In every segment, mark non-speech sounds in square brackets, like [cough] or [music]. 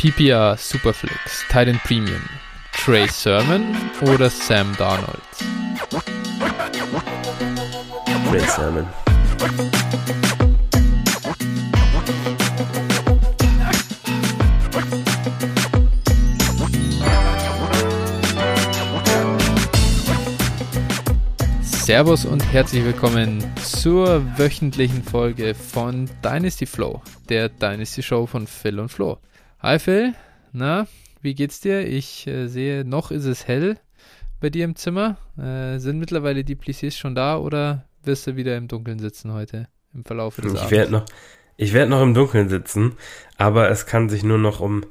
PPR Superflex, Titan Premium, Trey Sermon oder Sam Darnold? Trey Sermon. Servus und herzlich willkommen zur wöchentlichen Folge von Dynasty Flow, der Dynasty Show von Phil und Flo. Hi Phil, na, wie geht's dir? Ich äh, sehe, noch ist es hell bei dir im Zimmer. Äh, sind mittlerweile die Plissiers schon da oder wirst du wieder im Dunkeln sitzen heute im Verlauf des ich Abends? noch, ich werde noch im Dunkeln sitzen, aber es kann sich nur noch um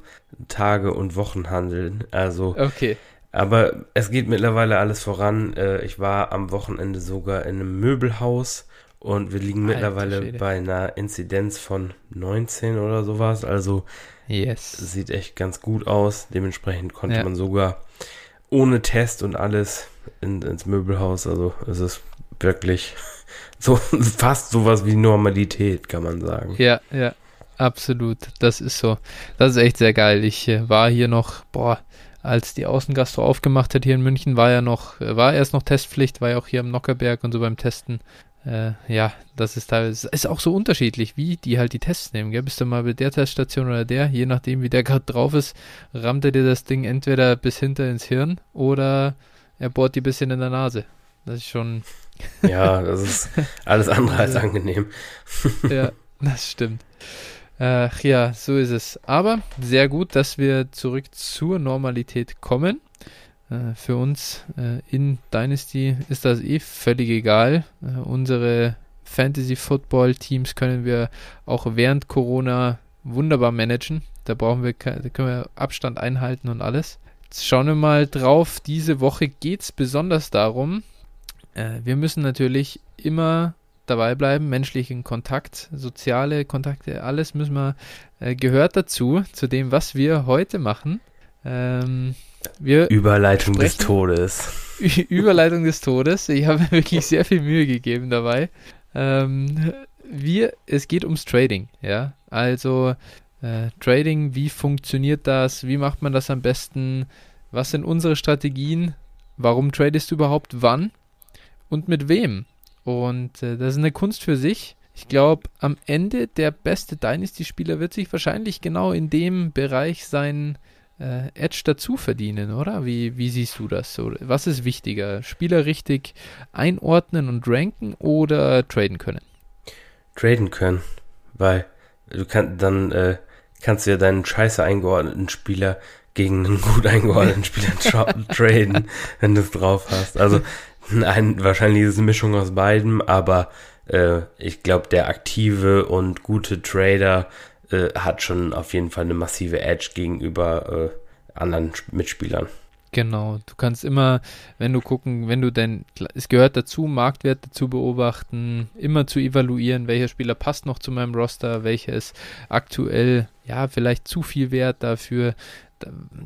Tage und Wochen handeln. Also okay. Aber es geht mittlerweile alles voran. Äh, ich war am Wochenende sogar in einem Möbelhaus und wir liegen mittlerweile bei einer Inzidenz von 19 oder sowas. Also yes. sieht echt ganz gut aus. Dementsprechend konnte ja. man sogar ohne Test und alles in, ins Möbelhaus. Also es ist wirklich [laughs] so fast sowas wie Normalität, kann man sagen. Ja, ja, absolut. Das ist so. Das ist echt sehr geil. Ich äh, war hier noch, boah, als die Außengastro aufgemacht hat hier in München, war ja noch, war erst noch Testpflicht, war ja auch hier am Nockerberg und so beim Testen. Äh, ja, das ist teilweise, ist auch so unterschiedlich, wie die halt die Tests nehmen, gell? Bist du mal bei der Teststation oder der, je nachdem, wie der gerade drauf ist, rammt er dir das Ding entweder bis hinter ins Hirn oder er bohrt die bisschen in der Nase. Das ist schon. ja, das ist alles andere als [laughs] angenehm. [laughs] ja, das stimmt. Ach ja, so ist es. Aber sehr gut, dass wir zurück zur Normalität kommen. Äh, für uns äh, in Dynasty ist das eh völlig egal. Äh, unsere Fantasy Football Teams können wir auch während Corona wunderbar managen. Da brauchen wir, da können wir Abstand einhalten und alles. Jetzt schauen wir mal drauf. Diese Woche geht es besonders darum, äh, wir müssen natürlich immer dabei bleiben, menschlichen Kontakt, soziale Kontakte, alles müssen wir, äh, gehört dazu, zu dem, was wir heute machen. Ähm, wir Überleitung des Todes. [laughs] Überleitung des Todes. Ich habe mir wirklich sehr viel Mühe gegeben dabei. Ähm, wir, es geht ums Trading, ja. Also äh, Trading, wie funktioniert das? Wie macht man das am besten? Was sind unsere Strategien? Warum tradest du überhaupt wann? Und mit wem? Und äh, das ist eine Kunst für sich. Ich glaube, am Ende der beste Dynasty-Spieler wird sich wahrscheinlich genau in dem Bereich seinen äh, Edge dazu verdienen, oder? Wie, wie siehst du das? So, was ist wichtiger? Spieler richtig einordnen und ranken oder traden können? Traden können, weil du kannst dann äh, kannst du ja deinen scheiße eingeordneten Spieler gegen einen [laughs] gut eingeordneten Spieler tra [laughs] traden, wenn du es drauf hast. Also Nein, wahrscheinlich ist es eine Mischung aus beidem, aber äh, ich glaube, der aktive und gute Trader äh, hat schon auf jeden Fall eine massive Edge gegenüber äh, anderen Mitspielern. Genau, du kannst immer, wenn du gucken, wenn du denn, es gehört dazu, Marktwerte zu beobachten, immer zu evaluieren, welcher Spieler passt noch zu meinem Roster, welcher ist aktuell, ja, vielleicht zu viel wert dafür,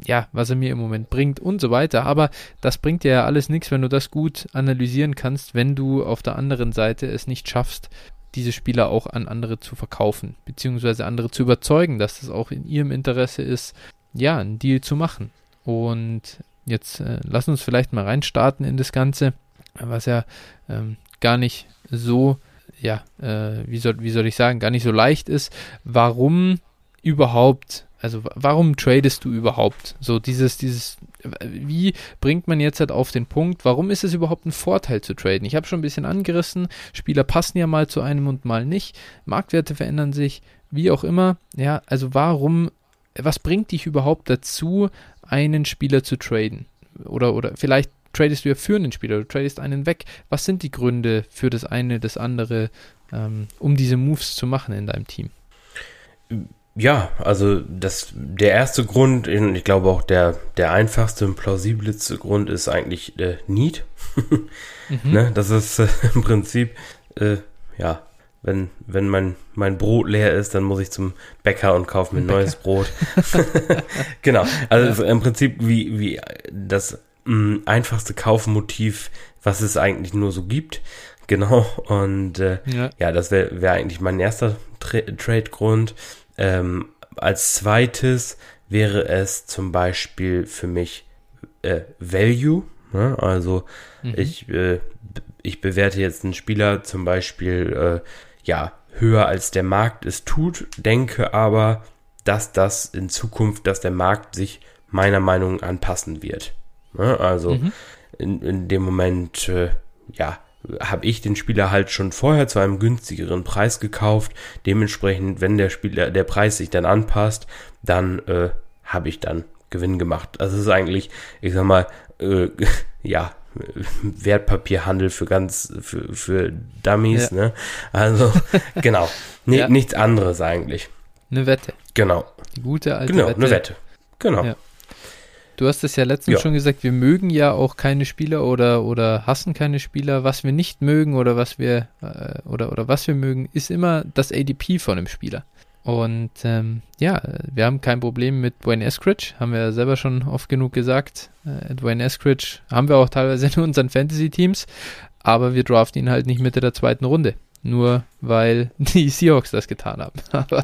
ja, was er mir im Moment bringt und so weiter. Aber das bringt dir ja alles nichts, wenn du das gut analysieren kannst, wenn du auf der anderen Seite es nicht schaffst, diese Spieler auch an andere zu verkaufen, beziehungsweise andere zu überzeugen, dass es auch in ihrem Interesse ist, ja, einen Deal zu machen. Und jetzt äh, lass uns vielleicht mal reinstarten in das Ganze, was ja ähm, gar nicht so, ja, äh, wie, soll, wie soll ich sagen, gar nicht so leicht ist. Warum überhaupt also warum tradest du überhaupt? So dieses, dieses, wie bringt man jetzt halt auf den Punkt, warum ist es überhaupt ein Vorteil zu traden? Ich habe schon ein bisschen angerissen, Spieler passen ja mal zu einem und mal nicht, Marktwerte verändern sich, wie auch immer. Ja, also warum, was bringt dich überhaupt dazu, einen Spieler zu traden? Oder, oder vielleicht tradest du ja für einen Spieler, du tradest einen weg. Was sind die Gründe für das eine, das andere, ähm, um diese Moves zu machen in deinem Team? Ja, also das der erste Grund, ich glaube auch der, der einfachste und plausibelste Grund ist eigentlich äh, Need. [laughs] mhm. ne? Das ist äh, [laughs] im Prinzip, äh, ja, wenn, wenn mein, mein Brot leer ist, dann muss ich zum Bäcker und kaufe mir ein neues Brot. [laughs] genau, also ja. im Prinzip wie, wie das mh, mm, einfachste Kaufmotiv, was es eigentlich nur so gibt. Genau, und äh, ja. ja. das wäre wär eigentlich mein erster Tra Trade-Grund. Ähm, als zweites wäre es zum Beispiel für mich äh, Value. Ne? Also mhm. ich, äh, ich bewerte jetzt einen Spieler zum Beispiel äh, ja höher als der Markt es tut, denke aber, dass das in Zukunft, dass der Markt sich meiner Meinung nach anpassen wird. Ne? Also mhm. in, in dem Moment, äh, ja, habe ich den Spieler halt schon vorher zu einem günstigeren Preis gekauft. Dementsprechend, wenn der Spieler, der Preis sich dann anpasst, dann äh, habe ich dann Gewinn gemacht. Also es ist eigentlich, ich sag mal, äh, [laughs] ja, Wertpapierhandel für ganz, für, für Dummies, ja. ne? Also, [laughs] genau. Nee, ja. Nichts anderes eigentlich. Eine Wette. Genau. Die gute alte genau, Wette. Genau, eine Wette. Genau. Ja. Du hast es ja letztens ja. schon gesagt, wir mögen ja auch keine Spieler oder, oder hassen keine Spieler. Was wir nicht mögen oder was wir äh, oder, oder was wir mögen, ist immer das ADP von dem Spieler. Und ähm, ja, wir haben kein Problem mit Dwayne Eskridge, haben wir ja selber schon oft genug gesagt. Äh, Dwayne Eskridge haben wir auch teilweise [laughs] in unseren Fantasy-Teams, aber wir draften ihn halt nicht Mitte der zweiten Runde. Nur weil [laughs] die Seahawks das getan haben. [laughs] Aber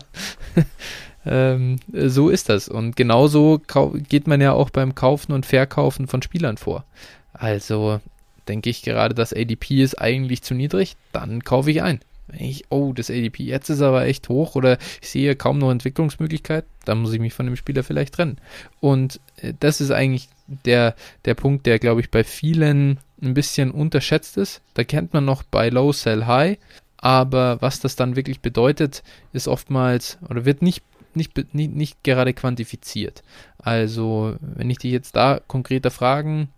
ähm, so ist das. Und genauso geht man ja auch beim Kaufen und Verkaufen von Spielern vor. Also denke ich gerade, das ADP ist eigentlich zu niedrig, dann kaufe ich ein. Wenn ich, oh, das ADP jetzt ist aber echt hoch oder ich sehe kaum noch Entwicklungsmöglichkeit, dann muss ich mich von dem Spieler vielleicht trennen. Und äh, das ist eigentlich der, der Punkt, der, glaube ich, bei vielen ein bisschen unterschätzt ist. Da kennt man noch bei Low Sell High, aber was das dann wirklich bedeutet, ist oftmals oder wird nicht nicht, nicht, nicht gerade quantifiziert. Also, wenn ich dich jetzt da konkreter fragen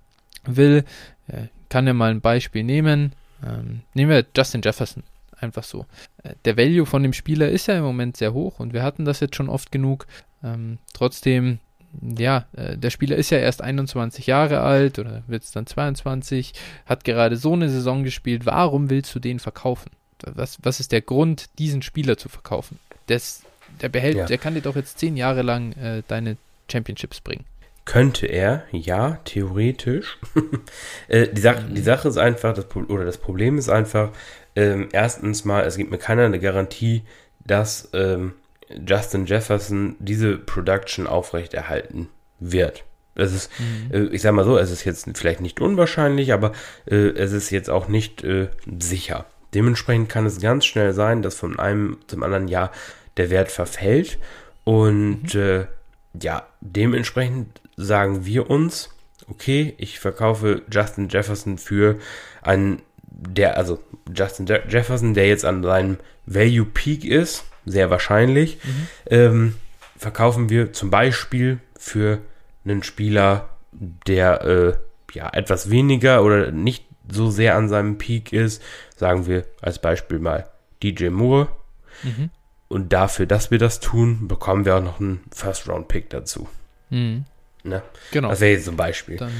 will, äh, kann ja mal ein Beispiel nehmen. Ähm, nehmen wir Justin Jefferson. Einfach so. Äh, der Value von dem Spieler ist ja im Moment sehr hoch und wir hatten das jetzt schon oft genug. Ähm, trotzdem, ja, äh, der Spieler ist ja erst 21 Jahre alt oder wird es dann 22, hat gerade so eine Saison gespielt. Warum willst du den verkaufen? Was, was ist der Grund, diesen Spieler zu verkaufen? Das der behält, ja. der kann dir doch jetzt zehn Jahre lang äh, deine Championships bringen. Könnte er, ja, theoretisch. [laughs] äh, die, Sache, mhm. die Sache ist einfach, das, oder das Problem ist einfach, ähm, erstens mal, es gibt mir keiner eine Garantie, dass ähm, Justin Jefferson diese Production aufrechterhalten wird. Es ist, mhm. äh, ich sag mal so, es ist jetzt vielleicht nicht unwahrscheinlich, aber äh, es ist jetzt auch nicht äh, sicher. Dementsprechend kann es ganz schnell sein, dass von einem zum anderen Jahr der Wert verfällt. Und mhm. äh, ja, dementsprechend sagen wir uns, okay, ich verkaufe Justin Jefferson für einen, der, also Justin Je Jefferson, der jetzt an seinem Value Peak ist, sehr wahrscheinlich, mhm. ähm, verkaufen wir zum Beispiel für einen Spieler, der äh, ja etwas weniger oder nicht so sehr an seinem Peak ist, sagen wir als Beispiel mal DJ Moore. Mhm. Und dafür, dass wir das tun, bekommen wir auch noch einen First-Round-Pick dazu. Mhm. Ne? Genau. Das wäre jetzt ein Beispiel. Dann,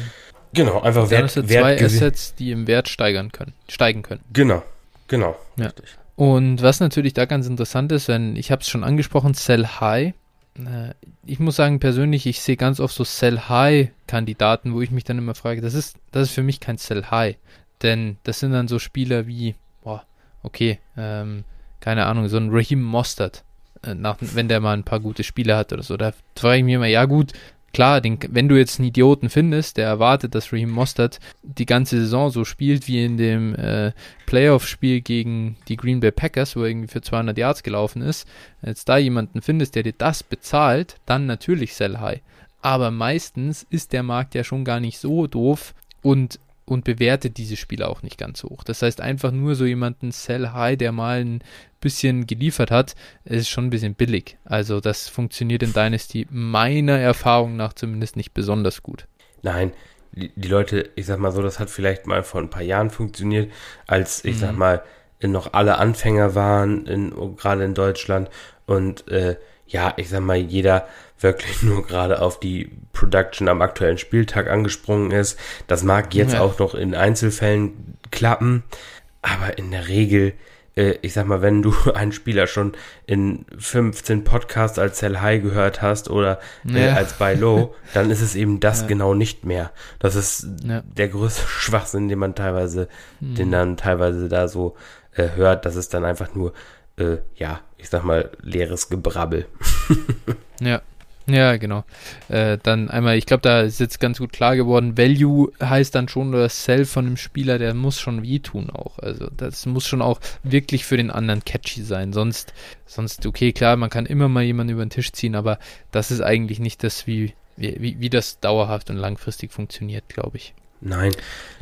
genau, einfach Wert, Wert zwei Assets, die im Wert steigern können, steigen können. Genau, genau. Ja. Richtig. Und was natürlich da ganz interessant ist, wenn, ich habe es schon angesprochen, Sell High. Äh, ich muss sagen, persönlich, ich sehe ganz oft so Sell High-Kandidaten, wo ich mich dann immer frage, das ist, das ist für mich kein Sell High. Denn das sind dann so Spieler wie, boah, okay, ähm, keine Ahnung, so ein Raheem Mostert, äh, nach, wenn der mal ein paar gute Spiele hat oder so. Da frage ich mich immer, ja gut, klar, den, wenn du jetzt einen Idioten findest, der erwartet, dass Raheem Mostert die ganze Saison so spielt wie in dem äh, Playoff-Spiel gegen die Green Bay Packers, wo er irgendwie für 200 Yards gelaufen ist, jetzt da jemanden findest, der dir das bezahlt, dann natürlich sell high. Aber meistens ist der Markt ja schon gar nicht so doof und und bewertet diese Spieler auch nicht ganz hoch. Das heißt, einfach nur so jemanden Sell High, der mal ein bisschen geliefert hat, ist schon ein bisschen billig. Also das funktioniert in Dynasty meiner Erfahrung nach zumindest nicht besonders gut. Nein, die, die Leute, ich sag mal so, das hat vielleicht mal vor ein paar Jahren funktioniert, als ich mhm. sag mal noch alle Anfänger waren, in, gerade in Deutschland und äh, ja, ich sag mal, jeder wirklich [laughs] nur gerade auf die Production am aktuellen Spieltag angesprungen ist. Das mag jetzt ja. auch noch in Einzelfällen klappen, aber in der Regel, ich sag mal, wenn du [laughs] einen Spieler schon in 15 Podcasts als Sell High gehört hast oder äh, ja. als Buy Low, [laughs] dann ist es eben das ja. genau nicht mehr. Das ist der größte [laughs] Schwachsinn, den man teilweise, mhm. den dann teilweise da so äh, hört. Das ist dann einfach nur, äh, ja, ich sag mal, leeres Gebrabbel. ja. Ja, genau. Äh, dann einmal, ich glaube, da ist jetzt ganz gut klar geworden, Value heißt dann schon das Sell von dem Spieler, der muss schon wehtun auch. Also das muss schon auch wirklich für den anderen catchy sein. Sonst, sonst, okay, klar, man kann immer mal jemanden über den Tisch ziehen, aber das ist eigentlich nicht das, wie, wie, wie das dauerhaft und langfristig funktioniert, glaube ich. Nein,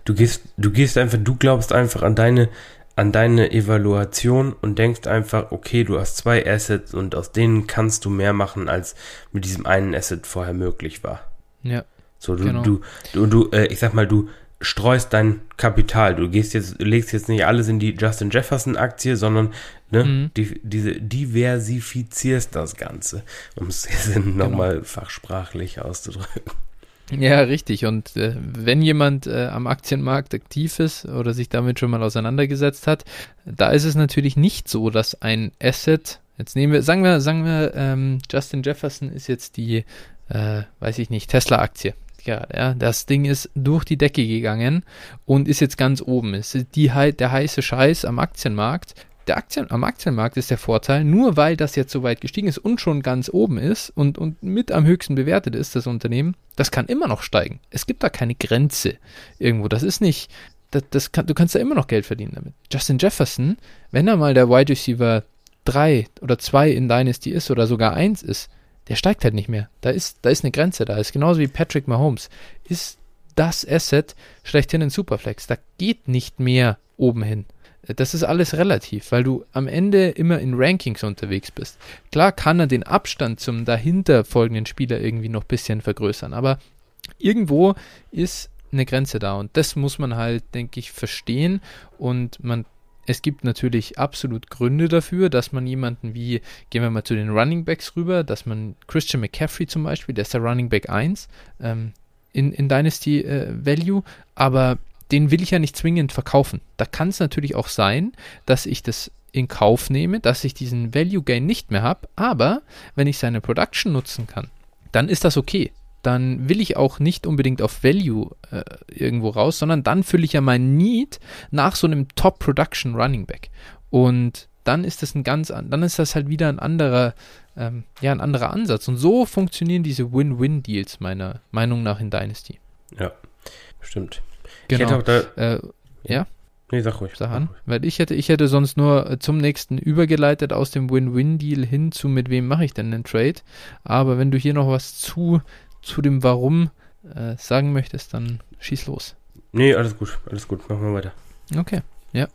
du gehst, du gehst einfach, du glaubst einfach an deine, an deine Evaluation und denkst einfach, okay, du hast zwei Assets und aus denen kannst du mehr machen, als mit diesem einen Asset vorher möglich war. Ja. So, du, genau. du, du, du äh, ich sag mal, du streust dein Kapital. Du gehst jetzt, legst jetzt nicht alles in die Justin Jefferson Aktie, sondern ne, mhm. die, diese diversifizierst das Ganze, um es jetzt [laughs] genau. nochmal fachsprachlich auszudrücken. Ja, richtig. Und äh, wenn jemand äh, am Aktienmarkt aktiv ist oder sich damit schon mal auseinandergesetzt hat, da ist es natürlich nicht so, dass ein Asset, jetzt nehmen wir, sagen wir, sagen wir, ähm, Justin Jefferson ist jetzt die, äh, weiß ich nicht, Tesla-Aktie. Ja, ja, das Ding ist durch die Decke gegangen und ist jetzt ganz oben. Es ist die, der heiße Scheiß am Aktienmarkt der Aktien, am Aktienmarkt ist der Vorteil, nur weil das jetzt so weit gestiegen ist und schon ganz oben ist und, und mit am höchsten bewertet ist, das Unternehmen, das kann immer noch steigen. Es gibt da keine Grenze irgendwo. Das ist nicht, das, das kann, du kannst da immer noch Geld verdienen damit. Justin Jefferson, wenn er mal der Wide Receiver 3 oder 2 in Dynasty ist oder sogar 1 ist, der steigt halt nicht mehr. Da ist, da ist eine Grenze da. Ist genauso wie Patrick Mahomes. Ist das Asset schlechthin in Superflex. Da geht nicht mehr oben hin. Das ist alles relativ, weil du am Ende immer in Rankings unterwegs bist. Klar kann er den Abstand zum dahinter folgenden Spieler irgendwie noch ein bisschen vergrößern, aber irgendwo ist eine Grenze da und das muss man halt, denke ich, verstehen und man es gibt natürlich absolut Gründe dafür, dass man jemanden wie, gehen wir mal zu den Running Backs rüber, dass man Christian McCaffrey zum Beispiel, der ist der Running Back 1 ähm, in, in Dynasty äh, Value, aber den will ich ja nicht zwingend verkaufen. Da kann es natürlich auch sein, dass ich das in Kauf nehme, dass ich diesen Value Gain nicht mehr habe, aber wenn ich seine Production nutzen kann, dann ist das okay. Dann will ich auch nicht unbedingt auf Value äh, irgendwo raus, sondern dann fülle ich ja mein Need nach so einem Top Production Running Back. Und dann ist das ein ganz, dann ist das halt wieder ein anderer, ähm, ja, ein anderer Ansatz. Und so funktionieren diese Win-Win-Deals meiner Meinung nach in Dynasty. Ja, stimmt. Genau. Da, äh, ja? Nee, sag ruhig. Sag an. Weil ich hätte, ich hätte sonst nur zum nächsten übergeleitet aus dem Win-Win-Deal hin zu mit wem mache ich denn den Trade. Aber wenn du hier noch was zu, zu dem Warum äh, sagen möchtest, dann schieß los. Nee, alles gut, alles gut, machen wir weiter. Okay. Ja,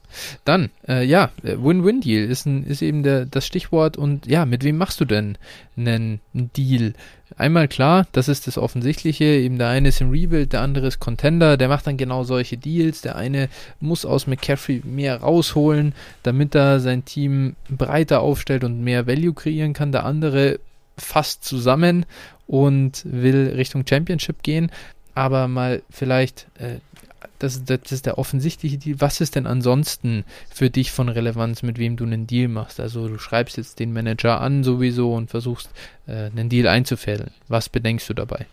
dann, äh, ja, Win-Win-Deal ist, ist eben der, das Stichwort. Und ja, mit wem machst du denn einen, einen Deal? Einmal klar, das ist das Offensichtliche, eben der eine ist im Rebuild, der andere ist Contender, der macht dann genau solche Deals, der eine muss aus McCaffrey mehr rausholen, damit er sein Team breiter aufstellt und mehr Value kreieren kann, der andere fasst zusammen und will Richtung Championship gehen, aber mal vielleicht äh, das, das ist der offensichtliche Deal. Was ist denn ansonsten für dich von Relevanz, mit wem du einen Deal machst? Also du schreibst jetzt den Manager an sowieso und versuchst äh, einen Deal einzufädeln. Was bedenkst du dabei?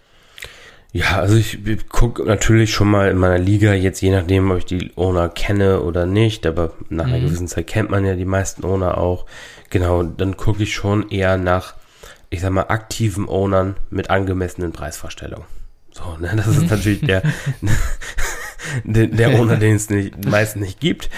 Ja, also ich gucke natürlich schon mal in meiner Liga, jetzt je nachdem, ob ich die Owner kenne oder nicht, aber nach einer mhm. gewissen Zeit kennt man ja die meisten Owner auch. Genau, dann gucke ich schon eher nach, ich sag mal, aktiven Ownern mit angemessenen Preisvorstellungen. So, ne, das ist [laughs] natürlich der, der, [laughs] der ohne den es nicht, meistens nicht gibt.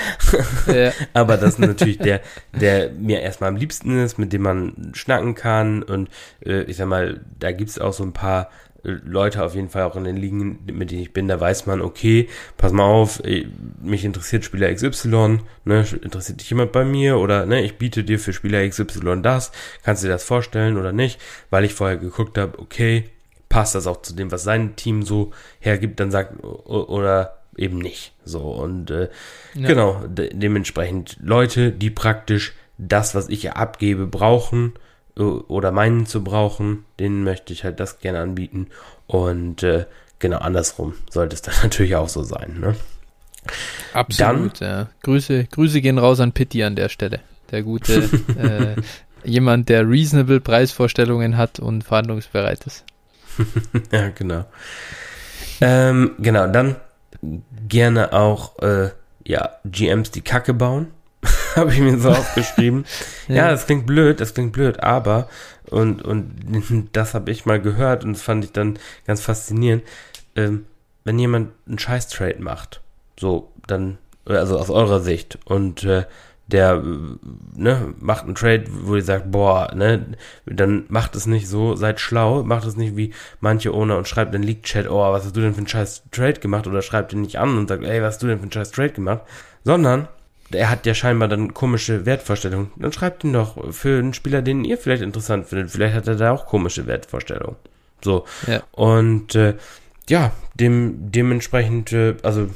Ja. [laughs] Aber das ist natürlich der, der mir erstmal am liebsten ist, mit dem man schnacken kann. Und äh, ich sag mal, da gibt es auch so ein paar äh, Leute auf jeden Fall auch in den Ligen, mit denen ich bin, da weiß man, okay, pass mal auf, äh, mich interessiert Spieler XY, ne, interessiert dich jemand bei mir oder ne, ich biete dir für Spieler XY das, kannst du dir das vorstellen oder nicht, weil ich vorher geguckt habe, okay, passt das auch zu dem, was sein Team so hergibt, dann sagt, oder eben nicht. So, und äh, ja. genau, de dementsprechend Leute, die praktisch das, was ich abgebe, brauchen äh, oder meinen zu brauchen, denen möchte ich halt das gerne anbieten. Und äh, genau andersrum sollte es dann [laughs] natürlich auch so sein. Ne? Absolut, dann, ja. Grüße, Grüße gehen raus an Pitti an der Stelle. Der gute [laughs] äh, jemand, der reasonable Preisvorstellungen hat und verhandlungsbereit ist. [laughs] ja, genau. Ähm, genau, dann gerne auch, äh, ja, GMs die Kacke bauen. [laughs] habe ich mir so aufgeschrieben. [laughs] ja. ja, das klingt blöd, das klingt blöd, aber, und, und [laughs] das habe ich mal gehört und das fand ich dann ganz faszinierend, ähm, wenn jemand einen Scheiß-Trade macht, so, dann, also aus eurer Sicht, und äh, der ne, macht einen Trade, wo ihr sagt, boah, ne, dann macht es nicht so, seid schlau, macht es nicht wie manche Owner und schreibt in League-Chat, oh, was hast du denn für einen scheiß Trade gemacht oder schreibt ihn nicht an und sagt, ey, was hast du denn für einen scheiß Trade gemacht, sondern er hat ja scheinbar dann komische Wertvorstellungen. Dann schreibt ihn doch für einen Spieler, den ihr vielleicht interessant findet. Vielleicht hat er da auch komische Wertvorstellungen. So. Ja. Und äh, ja, dem, dementsprechend, äh, also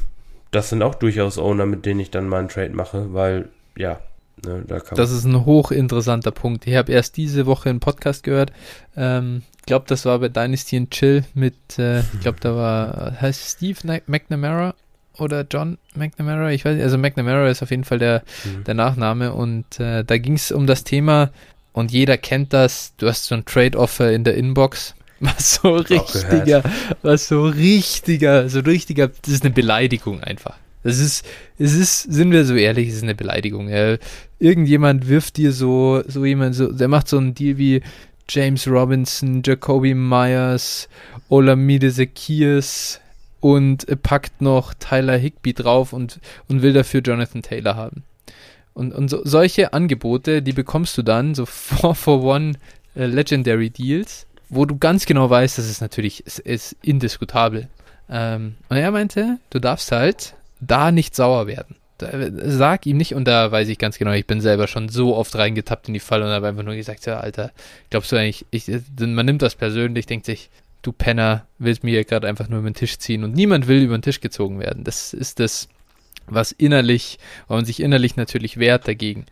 das sind auch durchaus Owner, mit denen ich dann mal einen Trade mache, weil ja, ne, da kann Das ist ein hochinteressanter Punkt. Ich habe erst diese Woche einen Podcast gehört. Ähm, ich glaube, das war bei Dynasty and Chill mit, äh, [laughs] ich glaube, da war, heißt Steve McNamara oder John McNamara, ich weiß nicht, also McNamara ist auf jeden Fall der, mhm. der Nachname und äh, da ging es um das Thema und jeder kennt das, du hast so ein Trade-Offer in der Inbox, [laughs] was so richtiger, was so richtiger, so richtiger, das ist eine Beleidigung einfach. Das ist, es ist, sind wir so ehrlich, es ist eine Beleidigung. Ja. Irgendjemand wirft dir so, so jemand, so, der macht so einen Deal wie James Robinson, Jacoby Myers, Olamide Zacchaeus und packt noch Tyler Higby drauf und, und will dafür Jonathan Taylor haben. Und, und so, solche Angebote, die bekommst du dann, so 4 for 1 äh, Legendary Deals, wo du ganz genau weißt, das ist natürlich ist, ist indiskutabel. Ähm, und er meinte, du darfst halt da nicht sauer werden. Da, sag ihm nicht, und da weiß ich ganz genau, ich bin selber schon so oft reingetappt in die Falle und habe einfach nur gesagt, ja, Alter, glaubst du eigentlich, ich, man nimmt das persönlich, denkt sich, du Penner, willst mir gerade einfach nur über den Tisch ziehen und niemand will über den Tisch gezogen werden. Das ist das, was innerlich, weil man sich innerlich natürlich wehrt dagegen.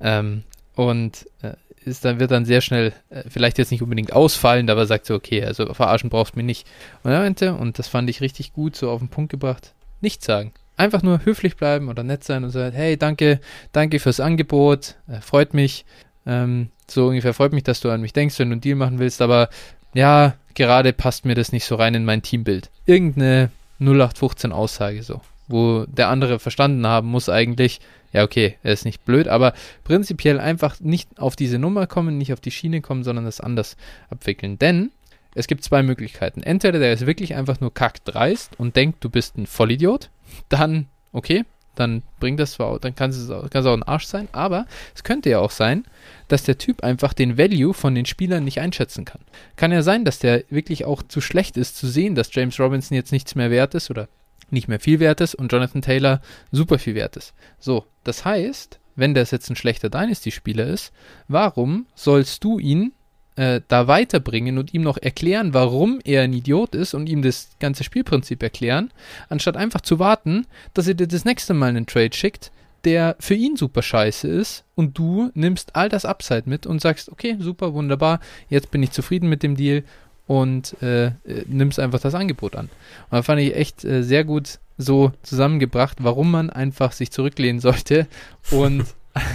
Ähm, und äh, ist dann, wird dann sehr schnell, äh, vielleicht jetzt nicht unbedingt ausfallend, aber sagt so, okay, also verarschen brauchst du mich nicht. Und er meinte, und das fand ich richtig gut, so auf den Punkt gebracht, nichts sagen. Einfach nur höflich bleiben oder nett sein und sagen, hey, danke, danke fürs Angebot, äh, freut mich. Ähm, so ungefähr freut mich, dass du an mich denkst, wenn du einen Deal machen willst, aber ja, gerade passt mir das nicht so rein in mein Teambild. Irgendeine 0815 Aussage so, wo der andere verstanden haben muss eigentlich, ja okay, er ist nicht blöd, aber prinzipiell einfach nicht auf diese Nummer kommen, nicht auf die Schiene kommen, sondern das anders abwickeln. Denn es gibt zwei Möglichkeiten. Entweder der ist wirklich einfach nur kackdreist und denkt, du bist ein Vollidiot, dann okay, dann bringt das zwar, dann kann es, kann es auch ein Arsch sein, aber es könnte ja auch sein, dass der Typ einfach den Value von den Spielern nicht einschätzen kann. Kann ja sein, dass der wirklich auch zu schlecht ist zu sehen, dass James Robinson jetzt nichts mehr wert ist oder nicht mehr viel wert ist und Jonathan Taylor super viel wert ist. So, das heißt, wenn das jetzt ein schlechter Dynasty-Spieler ist, warum sollst du ihn äh, da weiterbringen und ihm noch erklären, warum er ein Idiot ist und ihm das ganze Spielprinzip erklären, anstatt einfach zu warten, dass er dir das nächste Mal einen Trade schickt, der für ihn super scheiße ist und du nimmst all das Upside mit und sagst, okay, super, wunderbar, jetzt bin ich zufrieden mit dem Deal und äh, äh nimmst einfach das Angebot an. Und da fand ich echt äh, sehr gut so zusammengebracht, warum man einfach sich zurücklehnen sollte und,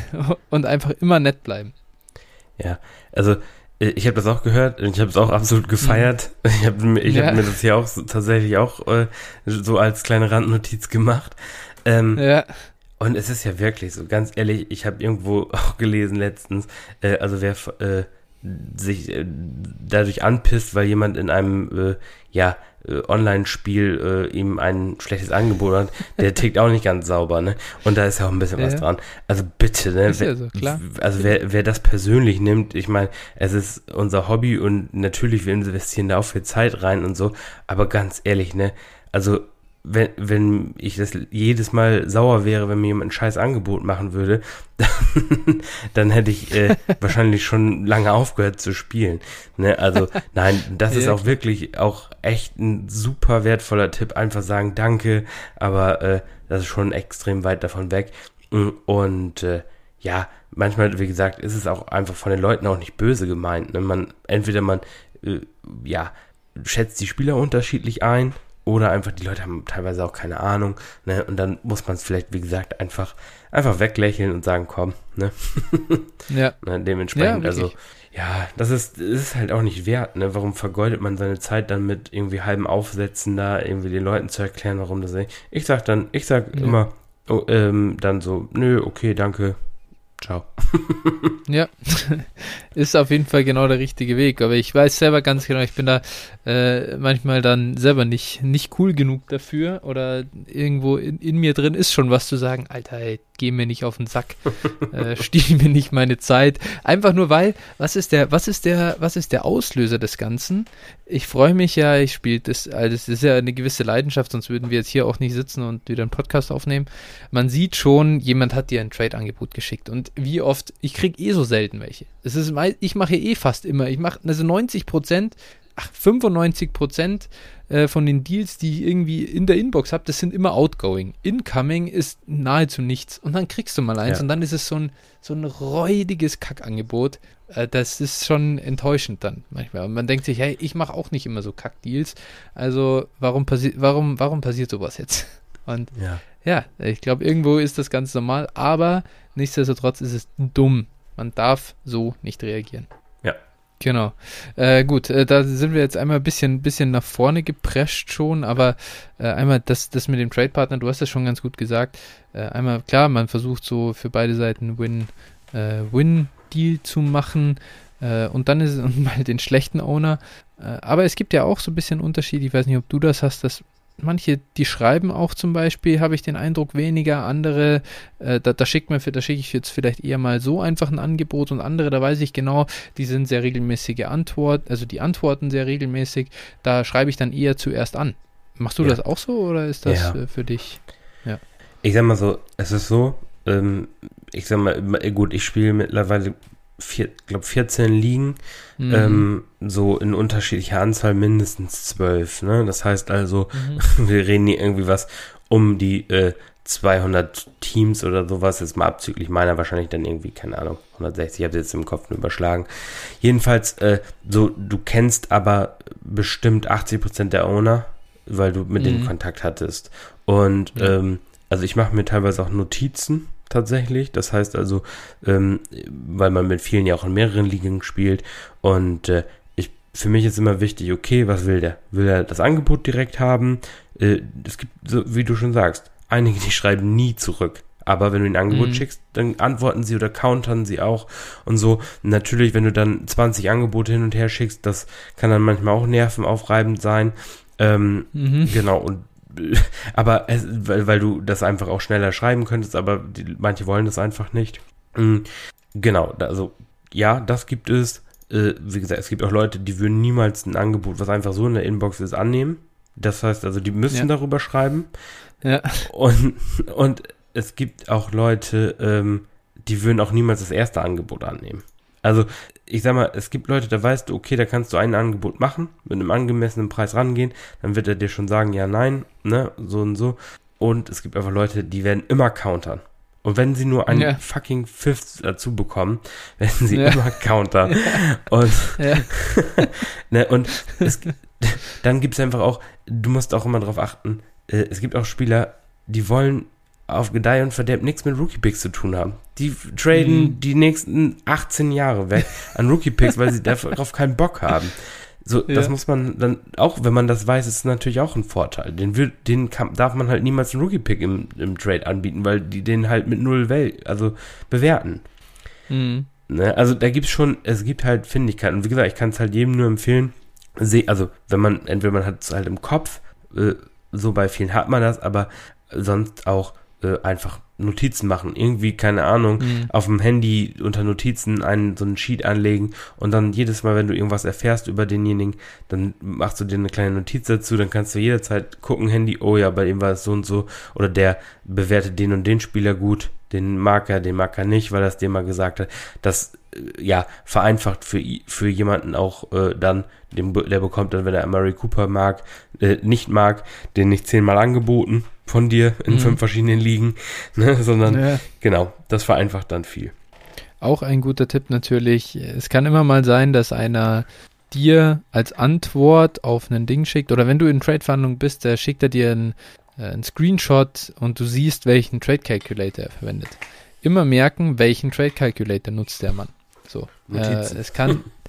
[laughs] und einfach immer nett bleiben. Ja, also ich habe das auch gehört und ich habe es auch absolut gefeiert. Mhm. Ich habe ich ja. hab mir das hier auch so, tatsächlich auch äh, so als kleine Randnotiz gemacht. Ähm, ja. Und es ist ja wirklich so, ganz ehrlich, ich habe irgendwo [laughs] auch gelesen letztens, äh, also wer äh, sich äh, dadurch anpisst, weil jemand in einem äh, ja äh, Online-Spiel äh, ihm ein schlechtes Angebot hat, der [laughs] tickt auch nicht ganz sauber, ne? Und da ist ja auch ein bisschen ja. was dran. Also bitte, ne? Ist ja so, klar. Also wer, wer das persönlich nimmt, ich meine, es ist unser Hobby und natürlich wir investieren da auch viel Zeit rein und so, aber ganz ehrlich, ne? Also wenn, wenn ich das jedes Mal sauer wäre, wenn mir jemand ein scheiß Angebot machen würde, [laughs] dann, dann hätte ich äh, [laughs] wahrscheinlich schon lange aufgehört zu spielen. Ne? Also [laughs] nein, das ist auch wirklich auch echt ein super wertvoller Tipp. Einfach sagen Danke, aber äh, das ist schon extrem weit davon weg. Und äh, ja, manchmal, wie gesagt, ist es auch einfach von den Leuten auch nicht böse gemeint. Ne? Man, entweder man, äh, ja, schätzt die Spieler unterschiedlich ein oder einfach, die Leute haben teilweise auch keine Ahnung, ne? Und dann muss man es vielleicht, wie gesagt, einfach, einfach weglächeln und sagen, komm, ne? [laughs] ja. ne? Dementsprechend, ja, also, ja, das ist, das ist halt auch nicht wert, ne? Warum vergeudet man seine Zeit dann mit irgendwie halben Aufsätzen da, irgendwie den Leuten zu erklären, warum das nicht. Ich sag dann, ich sag ja. immer, oh, ähm, dann so, nö, okay, danke, Ciao. [laughs] ja, [laughs] ist auf jeden Fall genau der richtige Weg. Aber ich weiß selber ganz genau, ich bin da äh, manchmal dann selber nicht, nicht cool genug dafür. Oder irgendwo in, in mir drin ist schon was zu sagen, Alter, ey, geh mir nicht auf den Sack, [laughs] äh, stiehl mir nicht meine Zeit. Einfach nur weil, was ist der, was ist der, was ist der Auslöser des Ganzen? Ich freue mich ja, ich spiele das, also das ist ja eine gewisse Leidenschaft, sonst würden wir jetzt hier auch nicht sitzen und wieder einen Podcast aufnehmen. Man sieht schon, jemand hat dir ein Trade-Angebot geschickt und wie oft, ich kriege eh so selten welche. Es ist, ich mache eh fast immer, ich mache, also 90 Prozent, ach, 95 Prozent äh, von den Deals, die ich irgendwie in der Inbox habe, das sind immer outgoing. Incoming ist nahezu nichts. Und dann kriegst du mal eins ja. und dann ist es so ein, so ein räudiges Kackangebot. Äh, das ist schon enttäuschend dann manchmal. Und man denkt sich, hey, ich mache auch nicht immer so Kackdeals. Also warum, passi warum, warum passiert sowas jetzt? [laughs] Und ja, ja ich glaube, irgendwo ist das ganz normal, aber nichtsdestotrotz ist es dumm. Man darf so nicht reagieren. Ja. Genau. Äh, gut, äh, da sind wir jetzt einmal ein bisschen, bisschen nach vorne geprescht schon, aber äh, einmal das, das mit dem Trade-Partner, du hast das schon ganz gut gesagt. Äh, einmal, klar, man versucht so für beide Seiten Win, äh, Win-Deal zu machen. Äh, und dann ist es [laughs] mal den schlechten Owner. aber es gibt ja auch so ein bisschen Unterschied. Ich weiß nicht, ob du das hast, dass manche, die schreiben auch zum Beispiel, habe ich den Eindruck, weniger. Andere, äh, da, da schickt man, da schicke ich jetzt vielleicht eher mal so einfach ein Angebot und andere, da weiß ich genau, die sind sehr regelmäßige Antwort, also die antworten sehr regelmäßig. Da schreibe ich dann eher zuerst an. Machst du ja. das auch so oder ist das ja. für dich? Ja. Ich sag mal so, es ist so, ähm, ich sag mal, gut, ich spiele mittlerweile vier, glaube 14 liegen, mhm. ähm, so in unterschiedlicher Anzahl mindestens zwölf. Ne? Das heißt also, mhm. [laughs] wir reden hier irgendwie was um die äh, 200 Teams oder sowas, jetzt mal abzüglich meiner wahrscheinlich dann irgendwie, keine Ahnung, 160, ich habe jetzt im Kopf nur überschlagen. Jedenfalls, äh, so, du kennst aber bestimmt 80% der Owner, weil du mit mhm. denen Kontakt hattest. Und ja. ähm, also ich mache mir teilweise auch Notizen tatsächlich. Das heißt also, ähm, weil man mit vielen ja auch in mehreren Ligen spielt und äh, ich, für mich ist immer wichtig, okay, was will der? Will er das Angebot direkt haben? Äh, es gibt, so, wie du schon sagst, einige, die [laughs] schreiben nie zurück. Aber wenn du ein Angebot mhm. schickst, dann antworten sie oder countern sie auch und so. Natürlich, wenn du dann 20 Angebote hin und her schickst, das kann dann manchmal auch nervenaufreibend sein. Ähm, mhm. Genau, und [laughs] aber es, weil, weil du das einfach auch schneller schreiben könntest, aber die, manche wollen das einfach nicht. Mhm. Genau, also ja, das gibt es. Äh, wie gesagt, es gibt auch Leute, die würden niemals ein Angebot, was einfach so in der Inbox ist, annehmen. Das heißt also, die müssen ja. darüber schreiben. Ja. Und, und es gibt auch Leute, ähm, die würden auch niemals das erste Angebot annehmen. Also, ich sag mal, es gibt Leute, da weißt du, okay, da kannst du ein Angebot machen, mit einem angemessenen Preis rangehen, dann wird er dir schon sagen, ja, nein, ne, so und so. Und es gibt einfach Leute, die werden immer countern. Und wenn sie nur einen ja. fucking Fifth dazu bekommen, [laughs] werden sie ja. immer countern. [laughs] Ja. Und, [laughs] ne, und es, dann gibt es einfach auch, du musst auch immer darauf achten, äh, es gibt auch Spieler, die wollen auf Gedeih und Verderb nichts mit Rookie-Picks zu tun haben. Die traden mhm. die nächsten 18 Jahre weg an Rookie-Picks, weil sie [laughs] darauf keinen Bock haben. So, ja. das muss man dann, auch wenn man das weiß, ist natürlich auch ein Vorteil. Den, will, den kann, darf man halt niemals einen Rookie-Pick im, im Trade anbieten, weil die den halt mit null Welt, also bewerten. Mhm. Ne? Also da gibt es schon, es gibt halt Findigkeiten. Und wie gesagt, ich kann es halt jedem nur empfehlen, seh, also wenn man, entweder man hat es halt im Kopf, äh, so bei vielen hat man das, aber sonst auch äh, einfach Notizen machen. Irgendwie, keine Ahnung, mhm. auf dem Handy unter Notizen einen, so einen Sheet anlegen und dann jedes Mal, wenn du irgendwas erfährst über denjenigen, dann machst du dir eine kleine Notiz dazu, dann kannst du jederzeit gucken, Handy, oh ja, bei dem war es so und so oder der bewertet den und den Spieler gut, den mag er, den mag er nicht, weil er es dir mal gesagt hat. Das, äh, ja, vereinfacht für, für jemanden auch äh, dann, den, der bekommt dann, wenn er Murray Cooper mag, äh, nicht mag, den nicht zehnmal angeboten von dir in mhm. fünf verschiedenen Ligen, [laughs] ne, sondern ja. genau, das vereinfacht dann viel. Auch ein guter Tipp natürlich, es kann immer mal sein, dass einer dir als Antwort auf ein Ding schickt oder wenn du in Trade-Verhandlungen bist, der schickt er dir einen, äh, einen Screenshot und du siehst, welchen Trade Calculator er verwendet. Immer merken, welchen Trade Calculator nutzt der Mann. So, äh, es kann [laughs]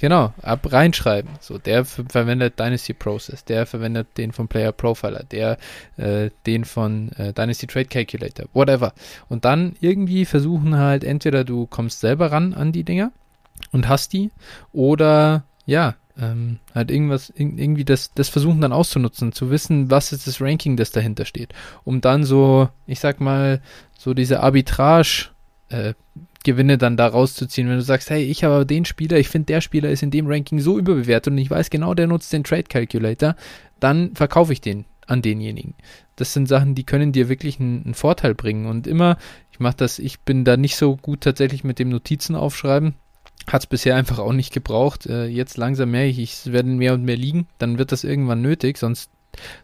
Genau, ab reinschreiben. So, der verwendet Dynasty Process, der verwendet den von Player Profiler, der äh, den von äh, Dynasty Trade Calculator, whatever. Und dann irgendwie versuchen halt, entweder du kommst selber ran an die Dinger und hast die, oder ja, ähm, halt irgendwas, irgendwie das, das versuchen dann auszunutzen, zu wissen, was ist das Ranking, das dahinter steht, um dann so, ich sag mal, so diese Arbitrage äh, Gewinne dann da rauszuziehen, wenn du sagst, hey, ich habe den Spieler, ich finde der Spieler ist in dem Ranking so überbewertet und ich weiß genau, der nutzt den Trade Calculator, dann verkaufe ich den an denjenigen. Das sind Sachen, die können dir wirklich einen, einen Vorteil bringen und immer, ich mache das, ich bin da nicht so gut tatsächlich mit dem Notizen aufschreiben, hat es bisher einfach auch nicht gebraucht. Äh, jetzt langsam merke ich, es werden mehr und mehr liegen. Dann wird das irgendwann nötig, sonst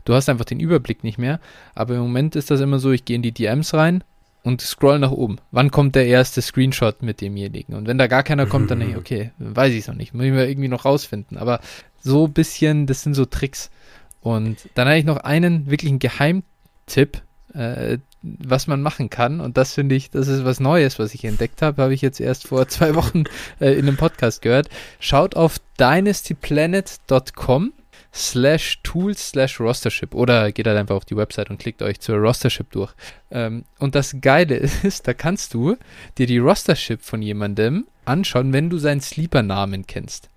du hast einfach den Überblick nicht mehr. Aber im Moment ist das immer so, ich gehe in die DMs rein und scroll nach oben. Wann kommt der erste Screenshot mit demjenigen? Und wenn da gar keiner kommt, dann denke ich, [laughs] okay, weiß ich es noch nicht. Muss ich mir irgendwie noch rausfinden. Aber so ein bisschen, das sind so Tricks. Und dann habe ich noch einen wirklichen Geheimtipp, äh, was man machen kann. Und das finde ich, das ist was Neues, was ich entdeckt habe. Habe ich jetzt erst vor zwei Wochen äh, in einem Podcast gehört. Schaut auf dynastyplanet.com slash tools slash rostership oder geht halt einfach auf die Website und klickt euch zur Rostership durch. Ähm, und das Geile [laughs] ist, da kannst du dir die Rostership von jemandem anschauen, wenn du seinen Sleeper-Namen kennst.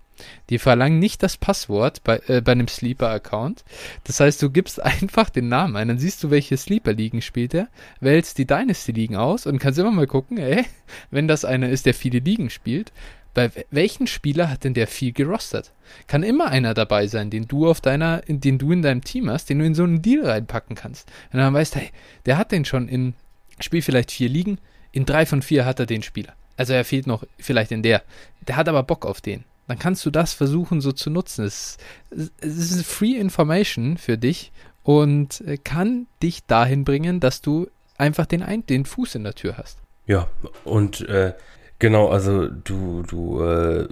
Die verlangen nicht das Passwort bei, äh, bei einem Sleeper-Account. Das heißt, du gibst [laughs] einfach den Namen ein, dann siehst du, welche Sleeper-Ligen spielt er, wählst die Dynasty-Ligen aus und kannst immer mal gucken, ey, wenn das einer ist, der viele Ligen spielt, bei welchen Spieler hat denn der viel gerostert? Kann immer einer dabei sein, den du auf deiner, den du in deinem Team hast, den du in so einen Deal reinpacken kannst. Und dann weißt, hey, der hat den schon in, spielt vielleicht vier Ligen, in drei von vier hat er den Spieler. Also er fehlt noch vielleicht in der. Der hat aber Bock auf den dann kannst du das versuchen so zu nutzen. Es, ist Free Information für dich und äh, kann dich dahin bringen, dass du einfach den, den Fuß in der Tür hast. Ja, und äh, genau, also du, du äh,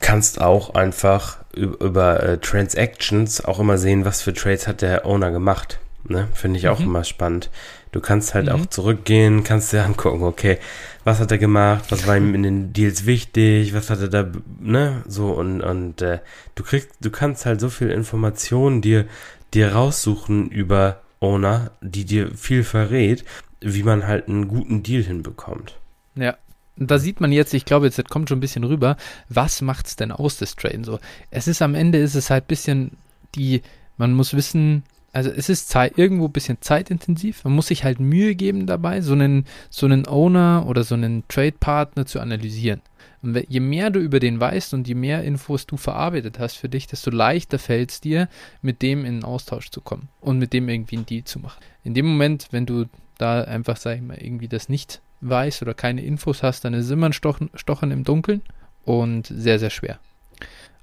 kannst auch einfach über, über äh, Transactions auch immer sehen, was für Trades hat der Owner gemacht. Ne? Finde ich auch mhm. immer spannend. Du kannst halt mhm. auch zurückgehen, kannst dir angucken, okay, was hat er gemacht, was war ihm in den Deals wichtig, was hat er da, ne, so und, und äh, du kriegst, du kannst halt so viel Informationen dir, dir raussuchen über Owner, die dir viel verrät, wie man halt einen guten Deal hinbekommt. Ja, da sieht man jetzt, ich glaube, jetzt kommt schon ein bisschen rüber, was macht's denn aus, das Traden so? Es ist am Ende, ist es halt ein bisschen die, man muss wissen, also es ist Zeit, irgendwo ein bisschen zeitintensiv. Man muss sich halt Mühe geben dabei, so einen, so einen Owner oder so einen Trade-Partner zu analysieren. Und je mehr du über den weißt und je mehr Infos du verarbeitet hast für dich, desto leichter fällt es dir, mit dem in einen Austausch zu kommen und mit dem irgendwie einen Deal zu machen. In dem Moment, wenn du da einfach, sag ich mal, irgendwie das nicht weißt oder keine Infos hast, dann ist immer ein Stochen, Stochen im Dunkeln und sehr, sehr schwer.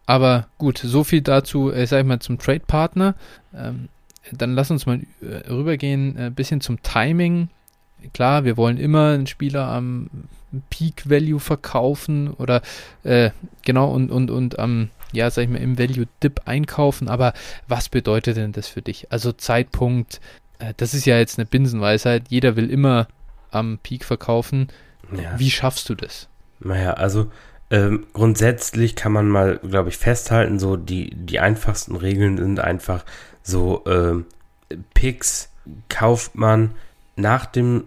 Aber gut, so viel dazu, äh, sag ich mal, zum Trade-Partner. Ähm, dann lass uns mal äh, rübergehen, ein äh, bisschen zum Timing. Klar, wir wollen immer einen Spieler am Peak Value verkaufen oder äh, genau und, und, und am, ja, sag ich mal, im Value Dip einkaufen, aber was bedeutet denn das für dich? Also Zeitpunkt, äh, das ist ja jetzt eine Binsenweisheit, jeder will immer am Peak verkaufen. Ja. Wie schaffst du das? Naja, also ähm, grundsätzlich kann man mal, glaube ich, festhalten, so die, die einfachsten Regeln sind einfach, so äh, Picks kauft man nach dem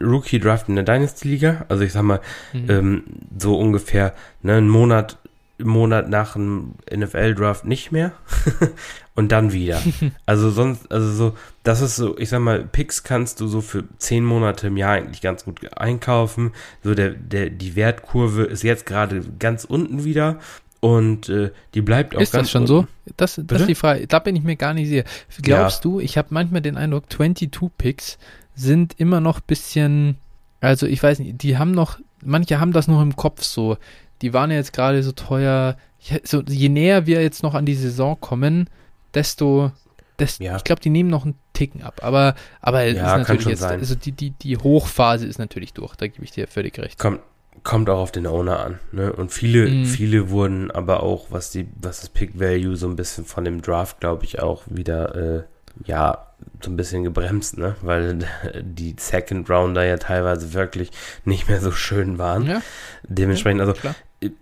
Rookie Draft in der Dynasty Liga. Also ich sag mal, mhm. ähm, so ungefähr ne, einen Monat, Monat nach dem NFL Draft nicht mehr. [laughs] und dann wieder. [laughs] also sonst, also so, das ist so, ich sag mal, Picks kannst du so für zehn Monate im Jahr eigentlich ganz gut einkaufen. So der, der, die Wertkurve ist jetzt gerade ganz unten wieder. Und äh, die bleibt auch ist ganz Ist das schon unten. so? Das, das ist die Frage. Da bin ich mir gar nicht sicher. Glaubst ja. du, ich habe manchmal den Eindruck, 22 Picks sind immer noch bisschen, also ich weiß nicht, die haben noch, manche haben das noch im Kopf so. Die waren ja jetzt gerade so teuer. So, je näher wir jetzt noch an die Saison kommen, desto, desto ja. ich glaube, die nehmen noch einen Ticken ab. Aber, aber ja, ist natürlich jetzt, sein. also die, die, die Hochphase ist natürlich durch, da gebe ich dir völlig recht. Kommt, kommt auch auf den Owner an. Ne? Und viele, mhm. viele wurden aber auch, was die, was das Pick Value so ein bisschen von dem Draft, glaube ich, auch wieder, äh, ja, so ein bisschen gebremst, ne? Weil [laughs] die Second Rounder ja teilweise wirklich nicht mehr so schön waren. Ja. Dementsprechend, also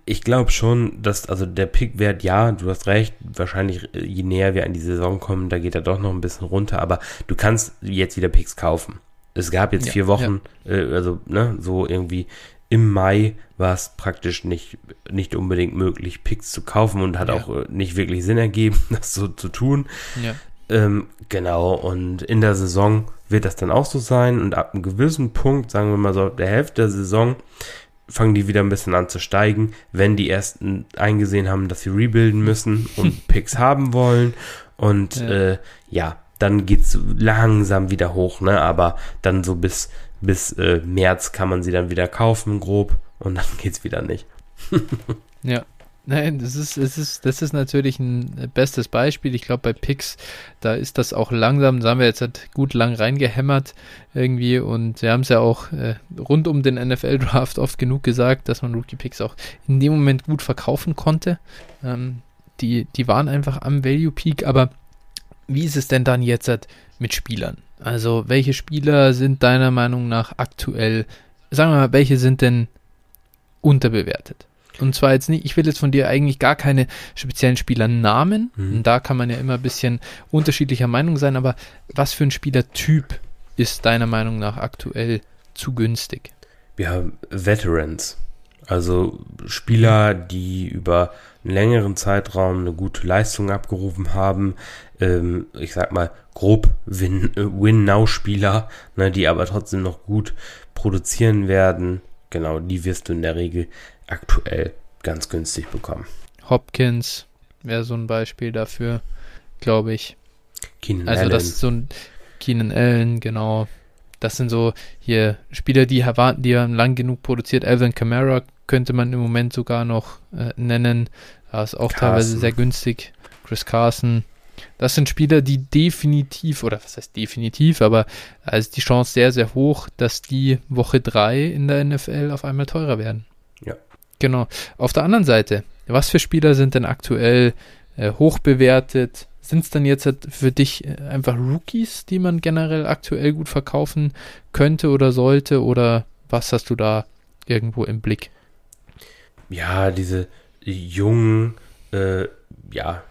ich glaube schon, dass, also der Pickwert, ja, du hast recht, wahrscheinlich äh, je näher wir an die Saison kommen, da geht er doch noch ein bisschen runter, aber du kannst jetzt wieder Picks kaufen. Es gab jetzt ja, vier Wochen, ja. äh, also, ne, so irgendwie im Mai war es praktisch nicht, nicht unbedingt möglich, Picks zu kaufen und hat ja. auch äh, nicht wirklich Sinn ergeben, [laughs] das so zu tun. Ja. Ähm, genau, und in der Saison wird das dann auch so sein und ab einem gewissen Punkt, sagen wir mal so, der Hälfte der Saison, fangen die wieder ein bisschen an zu steigen, wenn die ersten eingesehen haben, dass sie rebuilden müssen [laughs] und Picks haben wollen. Und ja, äh, ja dann geht's langsam wieder hoch, ne? Aber dann so bis, bis äh, März kann man sie dann wieder kaufen, grob, und dann [laughs] geht's wieder nicht. ja. Nein, das ist, das ist, das ist natürlich ein bestes Beispiel. Ich glaube, bei Picks, da ist das auch langsam, da haben wir jetzt halt gut lang reingehämmert irgendwie und wir haben es ja auch äh, rund um den NFL-Draft oft genug gesagt, dass man Rookie-Picks auch in dem Moment gut verkaufen konnte. Ähm, die, die waren einfach am Value-Peak, aber wie ist es denn dann jetzt halt mit Spielern? Also, welche Spieler sind deiner Meinung nach aktuell, sagen wir mal, welche sind denn unterbewertet? Und zwar jetzt nicht, ich will jetzt von dir eigentlich gar keine speziellen Spielernamen. Mhm. Da kann man ja immer ein bisschen unterschiedlicher Meinung sein, aber was für ein Spielertyp ist deiner Meinung nach aktuell zu günstig? Wir haben Veterans. Also Spieler, die über einen längeren Zeitraum eine gute Leistung abgerufen haben. Ähm, ich sag mal, grob Win-Now-Spieler, ne, die aber trotzdem noch gut produzieren werden. Genau, die wirst du in der Regel aktuell ganz günstig bekommen. Hopkins wäre so ein Beispiel dafür, glaube ich. Keenan also Allen. das ist so ein Keenan Allen, genau. Das sind so hier Spieler, die erwarten, die haben lang genug produziert. Alvin Kamara könnte man im Moment sogar noch äh, nennen. Da ist auch Carson. teilweise sehr günstig. Chris Carson. Das sind Spieler, die definitiv, oder was heißt definitiv, aber da ist die Chance sehr, sehr hoch, dass die Woche 3 in der NFL auf einmal teurer werden. Ja, Genau. Auf der anderen Seite, was für Spieler sind denn aktuell äh, hoch bewertet? Sind es dann jetzt halt für dich äh, einfach Rookies, die man generell aktuell gut verkaufen könnte oder sollte? Oder was hast du da irgendwo im Blick? Ja, diese jungen, äh, ja,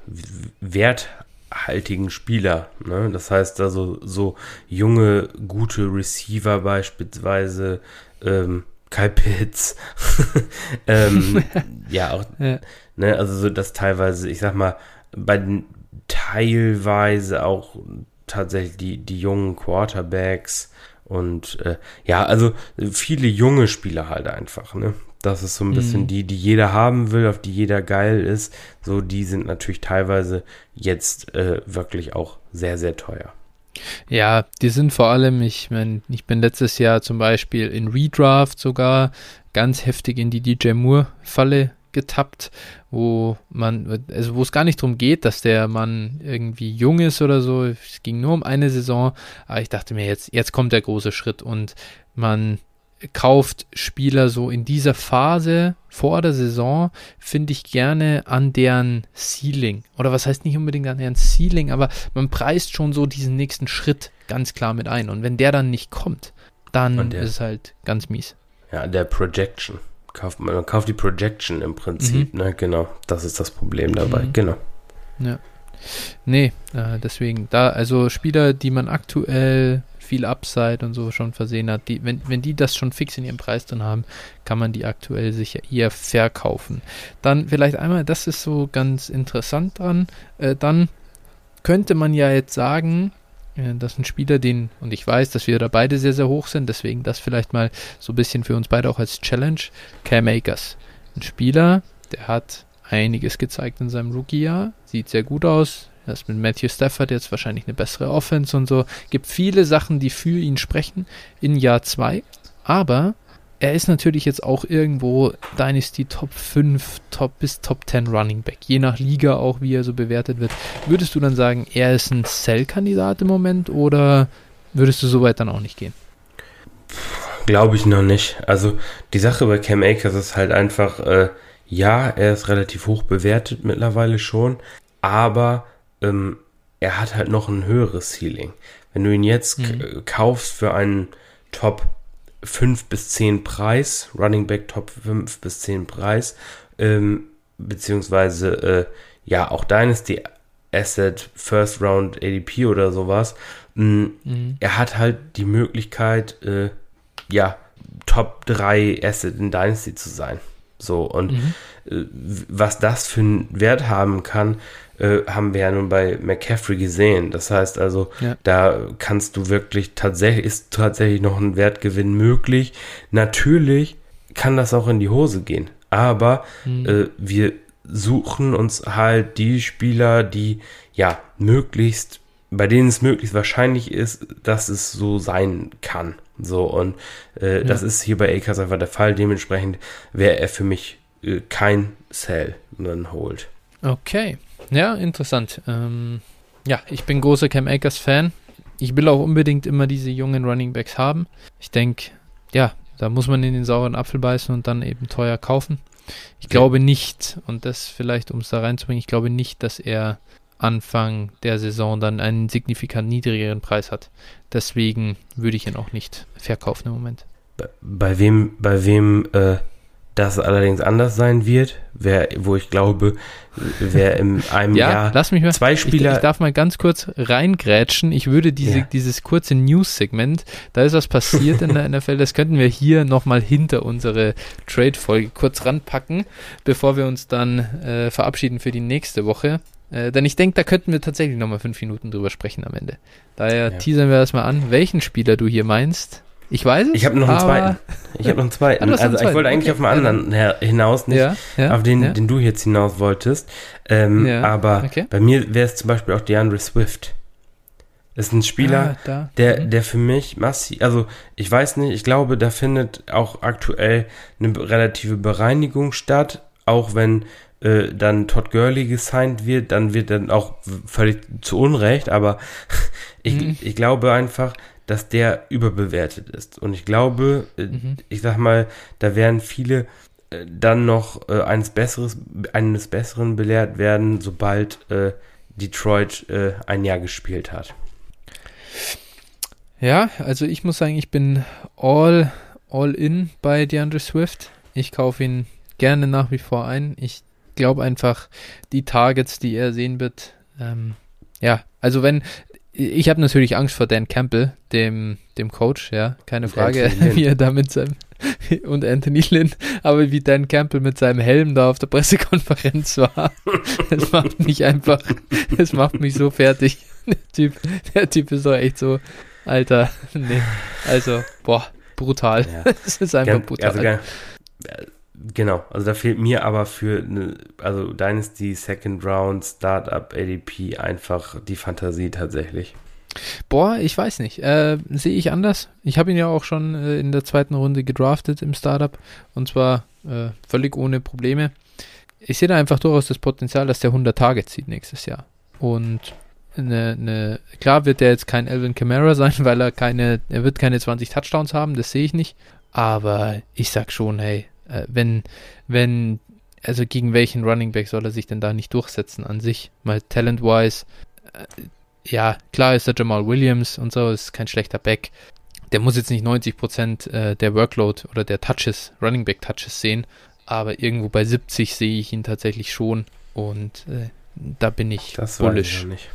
werthaltigen Spieler. Ne? Das heißt also so junge, gute Receiver beispielsweise, ähm, Kai Pitts. [laughs] ähm, [laughs] ja, auch, ja. Ne, also so, dass teilweise, ich sag mal, bei den teilweise auch tatsächlich die, die jungen Quarterbacks und äh, ja, also viele junge Spieler halt einfach, ne? Das ist so ein bisschen mhm. die, die jeder haben will, auf die jeder geil ist. So, die sind natürlich teilweise jetzt äh, wirklich auch sehr, sehr teuer. Ja, die sind vor allem, ich meine, ich bin letztes Jahr zum Beispiel in Redraft sogar ganz heftig in die DJ Moore-Falle getappt, wo man, also wo es gar nicht darum geht, dass der Mann irgendwie jung ist oder so. Es ging nur um eine Saison, aber ich dachte mir, jetzt, jetzt kommt der große Schritt und man kauft Spieler so in dieser Phase vor der Saison, finde ich gerne an deren Ceiling. Oder was heißt nicht unbedingt an deren Ceiling, aber man preist schon so diesen nächsten Schritt ganz klar mit ein. Und wenn der dann nicht kommt, dann der, ist es halt ganz mies. Ja, der Projection. Kauft, man kauft die Projection im Prinzip, mhm. ne? Genau. Das ist das Problem dabei, mhm. genau. Ja. Nee, äh, deswegen, da, also Spieler, die man aktuell viel Upside und so schon versehen hat, die, wenn, wenn die das schon fix in ihrem Preis dann haben, kann man die aktuell sicher eher verkaufen. Dann vielleicht einmal, das ist so ganz interessant dran, äh, dann könnte man ja jetzt sagen, äh, dass ein Spieler, den, und ich weiß, dass wir da beide sehr, sehr hoch sind, deswegen das vielleicht mal so ein bisschen für uns beide auch als Challenge, Cam Akers. Ein Spieler, der hat einiges gezeigt in seinem Rookie-Jahr, sieht sehr gut aus, das mit Matthew Stafford jetzt wahrscheinlich eine bessere Offense und so. Gibt viele Sachen, die für ihn sprechen in Jahr 2. Aber er ist natürlich jetzt auch irgendwo Dynasty Top 5, Top bis Top 10 Running Back. Je nach Liga auch, wie er so bewertet wird. Würdest du dann sagen, er ist ein Sell-Kandidat im Moment oder würdest du so weit dann auch nicht gehen? Glaube ich noch nicht. Also die Sache bei Cam Akers ist halt einfach, äh, ja, er ist relativ hoch bewertet mittlerweile schon, aber ähm, er hat halt noch ein höheres Ceiling. Wenn du ihn jetzt mhm. kaufst für einen Top 5 bis 10 Preis, Running Back Top 5 bis 10 Preis, ähm, beziehungsweise äh, ja auch Dynasty Asset, First Round ADP oder sowas. Mm, mhm. Er hat halt die Möglichkeit, äh, ja, Top 3 Asset in Dynasty zu sein. So, und mhm. äh, was das für einen Wert haben kann, äh, haben wir ja nun bei McCaffrey gesehen. Das heißt also, ja. da kannst du wirklich tatsächlich, ist tatsächlich noch ein Wertgewinn möglich. Natürlich kann das auch in die Hose gehen, aber mhm. äh, wir suchen uns halt die Spieler, die ja möglichst, bei denen es möglichst wahrscheinlich ist, dass es so sein kann. So, und äh, ja. das ist hier bei Akers einfach der Fall. Dementsprechend wäre er für mich äh, kein Sell, dann holt. Okay. Ja, interessant. Ähm, ja, ich bin großer Cam Akers Fan. Ich will auch unbedingt immer diese jungen Running Backs haben. Ich denke, ja, da muss man in den sauren Apfel beißen und dann eben teuer kaufen. Ich okay. glaube nicht, und das vielleicht, um es da reinzubringen, ich glaube nicht, dass er Anfang der Saison dann einen signifikant niedrigeren Preis hat. Deswegen würde ich ihn auch nicht verkaufen im Moment. Bei, bei wem, bei wem äh, das allerdings anders sein wird, wer, wo ich glaube, wer in [laughs] einem ja, Jahr lass mich mal, zwei Spieler. Ich, ich, darf mal ganz kurz reingrätschen. Ich würde diese, ja. dieses kurze News-Segment, da ist was passiert in der [laughs] NFL, das könnten wir hier nochmal hinter unsere Trade-Folge kurz ranpacken, bevor wir uns dann äh, verabschieden für die nächste Woche. Äh, denn ich denke, da könnten wir tatsächlich nochmal fünf Minuten drüber sprechen am Ende. Daher ja. teasern wir erstmal an, welchen Spieler du hier meinst. Ich weiß es. Ich habe noch einen zweiten. [laughs] Ich habe noch einen zweiten. also einen zweiten. ich wollte eigentlich okay. auf einen anderen ja. hinaus, nicht ja, ja, auf den, den du jetzt hinaus wolltest. Ähm, aber okay. bei mir wäre es zum Beispiel auch DeAndre Swift. Das ist ein Spieler, ah, der, mhm. der für mich massiv, also ich weiß nicht, ich glaube, da findet auch aktuell eine relative Bereinigung statt, auch wenn äh, dann Todd Gurley gesigned wird, dann wird dann auch völlig zu Unrecht, aber [laughs] ich, mhm. ich glaube einfach, dass der überbewertet ist. Und ich glaube, äh, mhm. ich sag mal, da werden viele äh, dann noch äh, eines, Besseres, eines Besseren belehrt werden, sobald äh, Detroit äh, ein Jahr gespielt hat. Ja, also ich muss sagen, ich bin all, all in bei DeAndre Swift. Ich kaufe ihn gerne nach wie vor ein. Ich glaube einfach, die Targets, die er sehen wird, ähm, ja, also wenn, ich habe natürlich Angst vor Dan Campbell, dem, dem Coach, ja, keine Frage, [laughs] wie er da mit seinem und Anthony Lynn, aber wie Dan Campbell mit seinem Helm da auf der Pressekonferenz war, [laughs] das macht mich einfach, das macht mich so fertig. [laughs] Der Typ, der Typ ist doch echt so, Alter, nee, also, boah, brutal. Ja. Das ist einfach Gan, brutal. Also, Genau, also da fehlt mir aber für eine, also Dynasty Second Round Startup ADP einfach die Fantasie tatsächlich. Boah, ich weiß nicht. Äh, Sehe ich anders. Ich habe ihn ja auch schon äh, in der zweiten Runde gedraftet im Startup und zwar äh, völlig ohne Probleme. Ich sehe da einfach durchaus das Potenzial, dass der 100 Tage zieht nächstes Jahr. Und eine, eine, klar wird der jetzt kein Elvin Kamara sein, [laughs] weil er keine, er wird keine 20 Touchdowns haben, das sehe ich nicht. Aber ich sag schon, hey, äh, wenn, wenn, also gegen welchen Running Back soll er sich denn da nicht durchsetzen an sich? Mal talent-wise, äh, ja, klar ist der Jamal Williams und so, ist kein schlechter Back. Der muss jetzt nicht 90% äh, der Workload oder der Touches, Running Back Touches sehen, aber irgendwo bei 70 sehe ich ihn tatsächlich schon und äh, da bin ich das bullish. Ich nicht.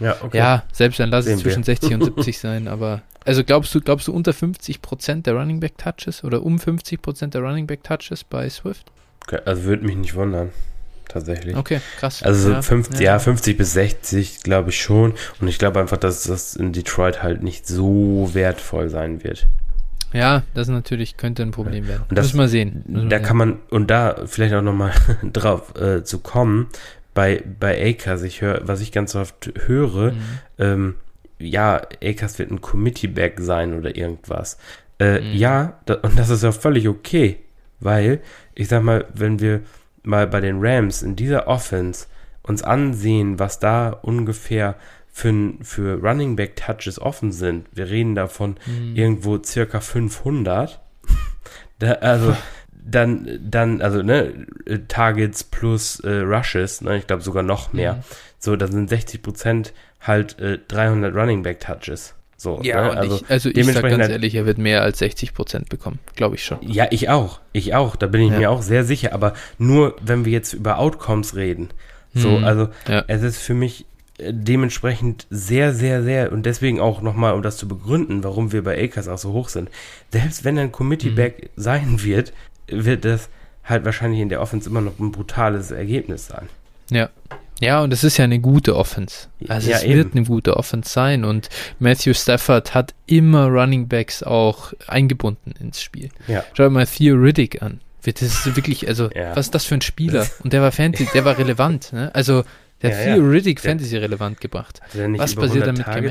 Ja, okay. ja, selbst dann lass es zwischen 60 und [laughs] 70 sein, aber also glaubst du, glaubst du unter 50% der Running Back Touches oder um 50% der Running Back Touches bei Swift? Okay, also würde mich nicht wundern. Tatsächlich. Okay, krass. Also ja, 50, ja. ja 50 bis 60 glaube ich schon. Und ich glaube einfach, dass das in Detroit halt nicht so wertvoll sein wird. Ja, das natürlich könnte ein Problem werden. Und das, Müssen wir sehen. Müssen da wir kann man, und da vielleicht auch nochmal [laughs] drauf äh, zu kommen, bei, bei Acres, ich höre, was ich ganz oft höre, mhm. ähm, ja, Akers wird ein Committee-Back sein oder irgendwas. Äh, mhm. Ja, da, und das ist ja völlig okay, weil, ich sag mal, wenn wir mal bei den Rams in dieser Offense uns ansehen, was da ungefähr für, für Running Back Touches offen sind, wir reden davon mhm. irgendwo circa 500, [laughs] da, also dann, dann, also, ne, Targets plus äh, Rushes, ne, ich glaube sogar noch mehr. Mhm. So, da sind 60 Prozent halt äh, 300 Running Back Touches. So, ja, ne? also, ich, also ich sag ganz ehrlich, er wird mehr als 60 Prozent bekommen, glaube ich schon. Ja, ich auch, ich auch, da bin ich ja. mir auch sehr sicher, aber nur, wenn wir jetzt über Outcomes reden, so, hm, also ja. es ist für mich äh, dementsprechend sehr, sehr, sehr und deswegen auch nochmal, um das zu begründen, warum wir bei Akers auch so hoch sind. Selbst wenn ein Committee-Back mhm. sein wird, wird das halt wahrscheinlich in der Offense immer noch ein brutales Ergebnis sein. Ja, ja, und es ist ja eine gute Offense. Also ja, es eben. wird eine gute Offense sein und Matthew Stafford hat immer Running Backs auch eingebunden ins Spiel. Ja. Schau mal Theo Riddick an. Das ist wirklich, also, ja. was ist das für ein Spieler? Und der war Fantasy, der war relevant, ne? Also, der hat Theo Riddick Fantasy relevant gebracht. was passiert da mit Cam?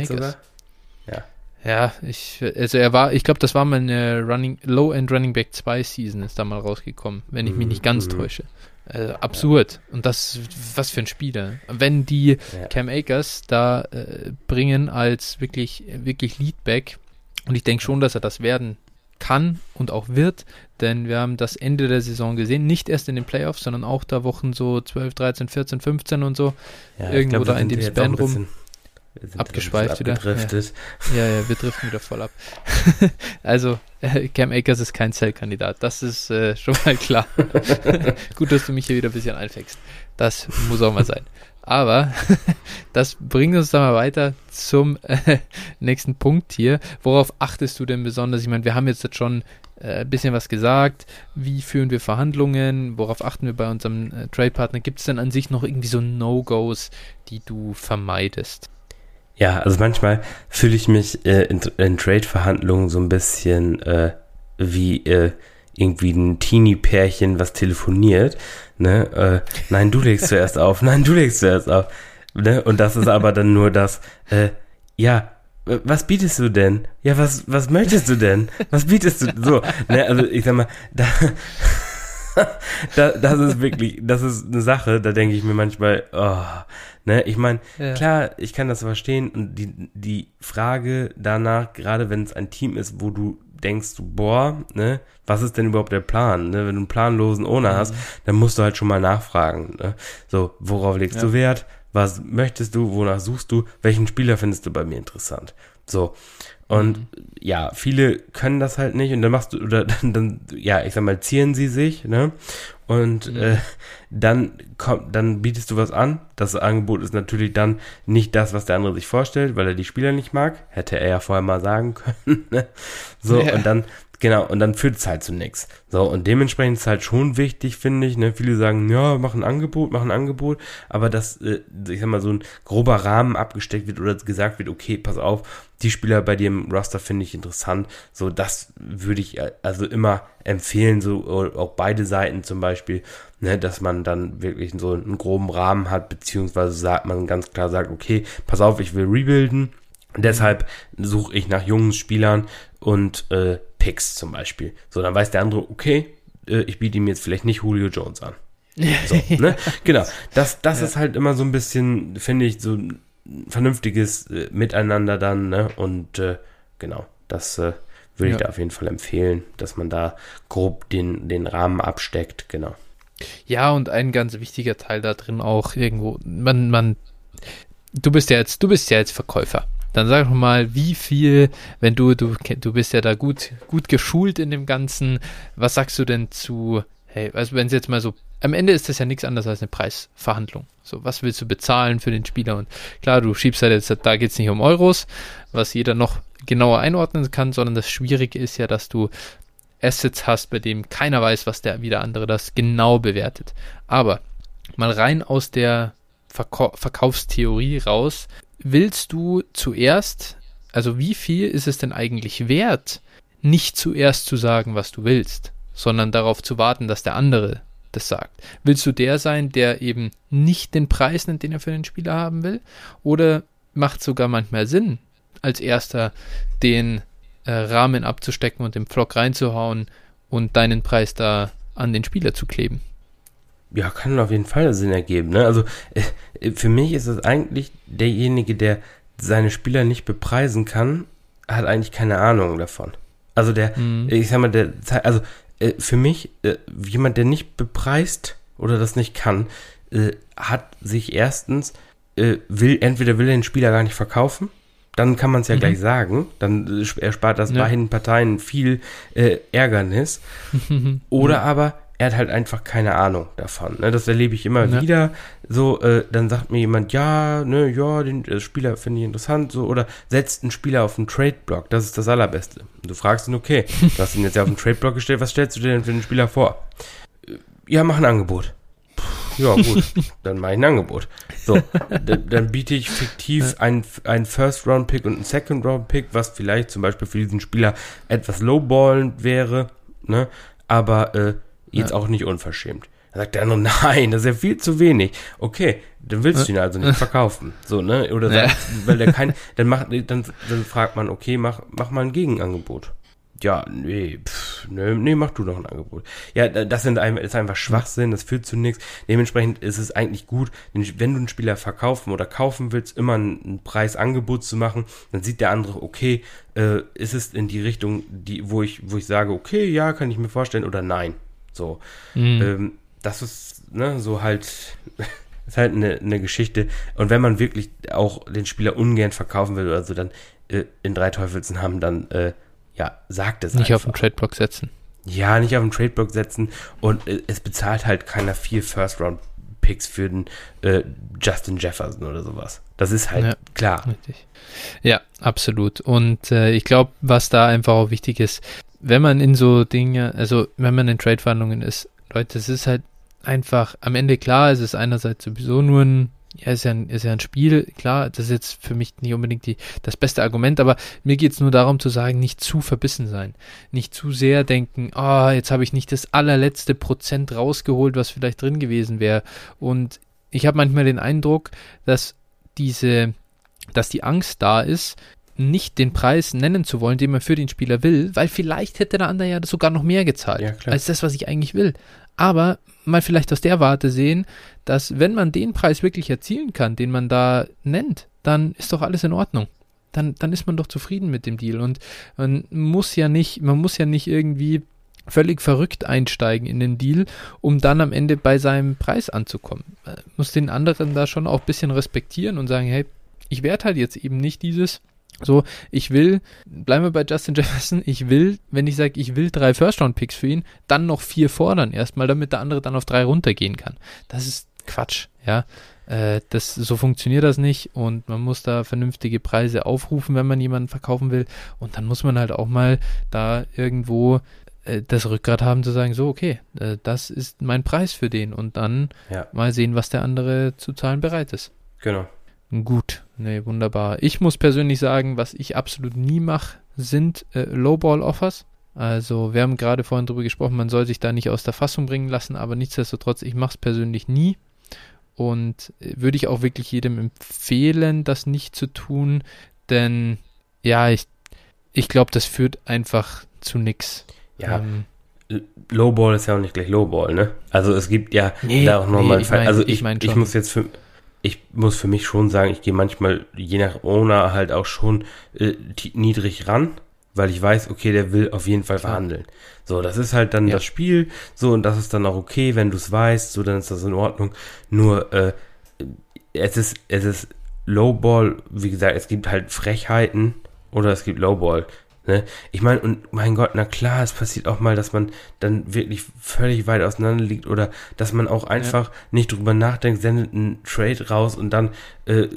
Ja. Ja, ich, also er war, ich glaube, das war meine Running, Low-End Running Back 2 Season, ist da mal rausgekommen, wenn ich mich nicht ganz mhm. täusche. Äh, absurd. Ja. Und das, was für ein Spieler. Wenn die ja. Cam Akers da äh, bringen als wirklich, wirklich Leadback, und ich denke schon, dass er das werden kann und auch wird, denn wir haben das Ende der Saison gesehen, nicht erst in den Playoffs, sondern auch da Wochen so 12, 13, 14, 15 und so, ja, irgendwo glaub, da in dem Span rum abgeschweift wieder. Ja. ja, ja, wir driften wieder voll ab. [laughs] also, äh, Cam Akers ist kein Zellkandidat. Das ist äh, schon mal klar. [laughs] Gut, dass du mich hier wieder ein bisschen einfängst. Das muss auch mal sein. Aber [laughs] das bringt uns dann mal weiter zum äh, nächsten Punkt hier. Worauf achtest du denn besonders? Ich meine, wir haben jetzt schon äh, ein bisschen was gesagt. Wie führen wir Verhandlungen? Worauf achten wir bei unserem äh, Trade-Partner? Gibt es denn an sich noch irgendwie so No-Gos, die du vermeidest? Ja, also manchmal fühle ich mich äh, in, in Trade-Verhandlungen so ein bisschen äh, wie äh, irgendwie ein Teenie-Pärchen, was telefoniert. Ne? Äh, nein, du legst zuerst auf. [laughs] Nein, du legst zuerst auf. Ne? Und das ist aber dann nur das, äh, ja, was bietest du denn? Ja, was, was möchtest du denn? Was bietest du? So, ne, also ich sag mal, da, [laughs] [laughs] da, das ist wirklich, das ist eine Sache, da denke ich mir manchmal, oh, ne, ich meine, ja. klar, ich kann das verstehen und die, die Frage danach, gerade wenn es ein Team ist, wo du denkst, boah, ne, was ist denn überhaupt der Plan? Ne? Wenn du einen planlosen Owner mhm. hast, dann musst du halt schon mal nachfragen. Ne? So, worauf legst ja. du Wert? Was möchtest du? Wonach suchst du? Welchen Spieler findest du bei mir interessant? So. Und mhm. ja, viele können das halt nicht und dann machst du, oder [laughs] dann, dann ja, ich sag mal, zieren sie sich, ne? Und mhm. äh, dann kommt, dann bietest du was an. Das Angebot ist natürlich dann nicht das, was der andere sich vorstellt, weil er die Spieler nicht mag. Hätte er ja vorher mal sagen [laughs] können. Ne? So, ja. und dann Genau, und dann führt es halt zu nichts. So, und dementsprechend ist es halt schon wichtig, finde ich. Ne? Viele sagen, ja, mach ein Angebot, mach ein Angebot, aber dass, äh, ich sag mal, so ein grober Rahmen abgesteckt wird oder gesagt wird, okay, pass auf, die Spieler bei dir im Roster finde ich interessant. So, das würde ich äh, also immer empfehlen, so auch beide Seiten zum Beispiel, ne, dass man dann wirklich so einen groben Rahmen hat, beziehungsweise sagt man ganz klar sagt, okay, pass auf, ich will rebuilden. Deshalb suche ich nach jungen Spielern und äh, Picks zum Beispiel. So, dann weiß der andere, okay, äh, ich biete ihm jetzt vielleicht nicht Julio Jones an. [laughs] So, ne? Genau. Das, das ja. ist halt immer so ein bisschen, finde ich, so ein vernünftiges äh, Miteinander dann, ne? Und äh, genau, das äh, würde ich da auf jeden Fall empfehlen, dass man da grob den, den Rahmen absteckt, genau. Ja, und ein ganz wichtiger Teil da drin auch irgendwo, man, man, du bist ja jetzt, du bist ja jetzt Verkäufer. Dann sag doch mal, wie viel, wenn du, du, du bist ja da gut, gut geschult in dem Ganzen, was sagst du denn zu, hey, also wenn es jetzt mal so, am Ende ist das ja nichts anderes als eine Preisverhandlung. So, was willst du bezahlen für den Spieler? Und klar, du schiebst halt jetzt, da geht es nicht um Euros, was jeder noch genauer einordnen kann, sondern das Schwierige ist ja, dass du Assets hast, bei dem keiner weiß, was der wieder andere das genau bewertet. Aber mal rein aus der Verkau Verkaufstheorie raus, willst du zuerst, also wie viel ist es denn eigentlich wert, nicht zuerst zu sagen, was du willst, sondern darauf zu warten, dass der andere das sagt. Willst du der sein, der eben nicht den Preis nennt, den er für den Spieler haben will? Oder macht sogar manchmal Sinn, als erster den äh, Rahmen abzustecken und den Flock reinzuhauen und deinen Preis da an den Spieler zu kleben? Ja, kann auf jeden Fall Sinn ergeben. Ne? Also äh, für mich ist es eigentlich derjenige, der seine Spieler nicht bepreisen kann, hat eigentlich keine Ahnung davon. Also der, mhm. ich sag mal, der, also äh, für mich, äh, jemand, der nicht bepreist oder das nicht kann, äh, hat sich erstens, äh, will, entweder will er den Spieler gar nicht verkaufen, dann kann man es ja mhm. gleich sagen. Dann erspart das ja. beiden Parteien viel äh, Ärgernis. [laughs] Oder ja. aber er hat halt einfach keine Ahnung davon. Ne? Das erlebe ich immer ja. wieder. So, äh, dann sagt mir jemand, ja, ne, ja, den äh, Spieler finde ich interessant, so, oder setzt einen Spieler auf den Trade-Block, das ist das Allerbeste. Und du fragst ihn, okay, [laughs] du hast ihn jetzt ja auf den Trade-Block gestellt, was stellst du dir denn für den Spieler vor? Äh, ja, mach ein Angebot. Ja, gut, [laughs] dann mache ich ein Angebot. So, dann biete ich fiktiv einen, einen First-Round-Pick und einen Second-Round-Pick, was vielleicht zum Beispiel für diesen Spieler etwas lowballend wäre, ne? Aber äh, Jetzt ja. auch nicht unverschämt. Da sagt er nur, [laughs] nein, das ist ja viel zu wenig. Okay, dann willst du ihn also nicht verkaufen. So, ne? Oder sagt, weil der kein, dann macht, dann, dann fragt man, okay, mach, mach mal ein Gegenangebot. Ja, nee, pff, nee, nee, mach du doch ein Angebot. Ja, das sind ein, ist einfach Schwachsinn, das führt zu nichts. Dementsprechend ist es eigentlich gut, wenn du einen Spieler verkaufen oder kaufen willst, immer ein Preisangebot zu machen, dann sieht der andere, okay, äh, ist es in die Richtung, die, wo ich, wo ich sage, okay, ja, kann ich mir vorstellen, oder nein. So. Mhm. Ähm, das ist, ne, so halt, [laughs] ist halt eine, eine Geschichte. Und wenn man wirklich auch den Spieler ungern verkaufen will oder so, dann äh, in drei Teufelsen haben, dann, äh, ja, sagt es Nicht einfach. auf den Tradeblock setzen. Ja, nicht auf den Tradeblock setzen und äh, es bezahlt halt keiner vier First-Round-Picks für den äh, Justin Jefferson oder sowas. Das ist halt ja, klar. Richtig. Ja, absolut. Und äh, ich glaube, was da einfach auch wichtig ist, wenn man in so Dinge, also wenn man in Trade-Verhandlungen ist, Leute, es ist halt einfach am Ende klar, es ist einerseits sowieso nur ein, ja, ist ja ein, ist ja ein Spiel, klar, das ist jetzt für mich nicht unbedingt die, das beste Argument, aber mir geht es nur darum zu sagen, nicht zu verbissen sein. Nicht zu sehr denken, ah, oh, jetzt habe ich nicht das allerletzte Prozent rausgeholt, was vielleicht drin gewesen wäre. Und ich habe manchmal den Eindruck, dass diese, dass die Angst da ist, nicht den Preis nennen zu wollen, den man für den Spieler will, weil vielleicht hätte der andere ja sogar noch mehr gezahlt, ja, als das, was ich eigentlich will. Aber mal vielleicht aus der Warte sehen, dass wenn man den Preis wirklich erzielen kann, den man da nennt, dann ist doch alles in Ordnung. Dann, dann ist man doch zufrieden mit dem Deal und man muss ja nicht, man muss ja nicht irgendwie völlig verrückt einsteigen in den Deal, um dann am Ende bei seinem Preis anzukommen. Man muss den anderen da schon auch ein bisschen respektieren und sagen, hey, ich werde halt jetzt eben nicht dieses so, ich will, bleiben wir bei Justin Jefferson, ich will, wenn ich sage, ich will drei First-Round-Picks für ihn, dann noch vier fordern erstmal, damit der andere dann auf drei runtergehen kann. Das ist Quatsch, ja. Äh, das, so funktioniert das nicht und man muss da vernünftige Preise aufrufen, wenn man jemanden verkaufen will. Und dann muss man halt auch mal da irgendwo äh, das Rückgrat haben zu sagen, so, okay, äh, das ist mein Preis für den und dann ja. mal sehen, was der andere zu zahlen bereit ist. Genau. Gut, nee, wunderbar. Ich muss persönlich sagen, was ich absolut nie mache, sind äh, Lowball-Offers. Also wir haben gerade vorhin darüber gesprochen, man soll sich da nicht aus der Fassung bringen lassen, aber nichtsdestotrotz, ich mache es persönlich nie. Und äh, würde ich auch wirklich jedem empfehlen, das nicht zu tun, denn ja, ich, ich glaube, das führt einfach zu nichts. Ja. Ähm, Lowball ist ja auch nicht gleich Lowball, ne? Also es gibt ja nee, da auch nochmal nee, ich mein, Also ich, ich, ich muss jetzt für, ich muss für mich schon sagen, ich gehe manchmal, je nach Owner, halt auch schon äh, niedrig ran, weil ich weiß, okay, der will auf jeden Fall verhandeln. So, das ist halt dann ja. das Spiel, so, und das ist dann auch okay, wenn du es weißt, so, dann ist das in Ordnung. Nur, äh, es ist, es ist Lowball, wie gesagt, es gibt halt Frechheiten oder es gibt Lowball. Ne? Ich meine, und mein Gott, na klar, es passiert auch mal, dass man dann wirklich völlig weit auseinander liegt oder dass man auch einfach ja. nicht drüber nachdenkt, sendet einen Trade raus und dann äh,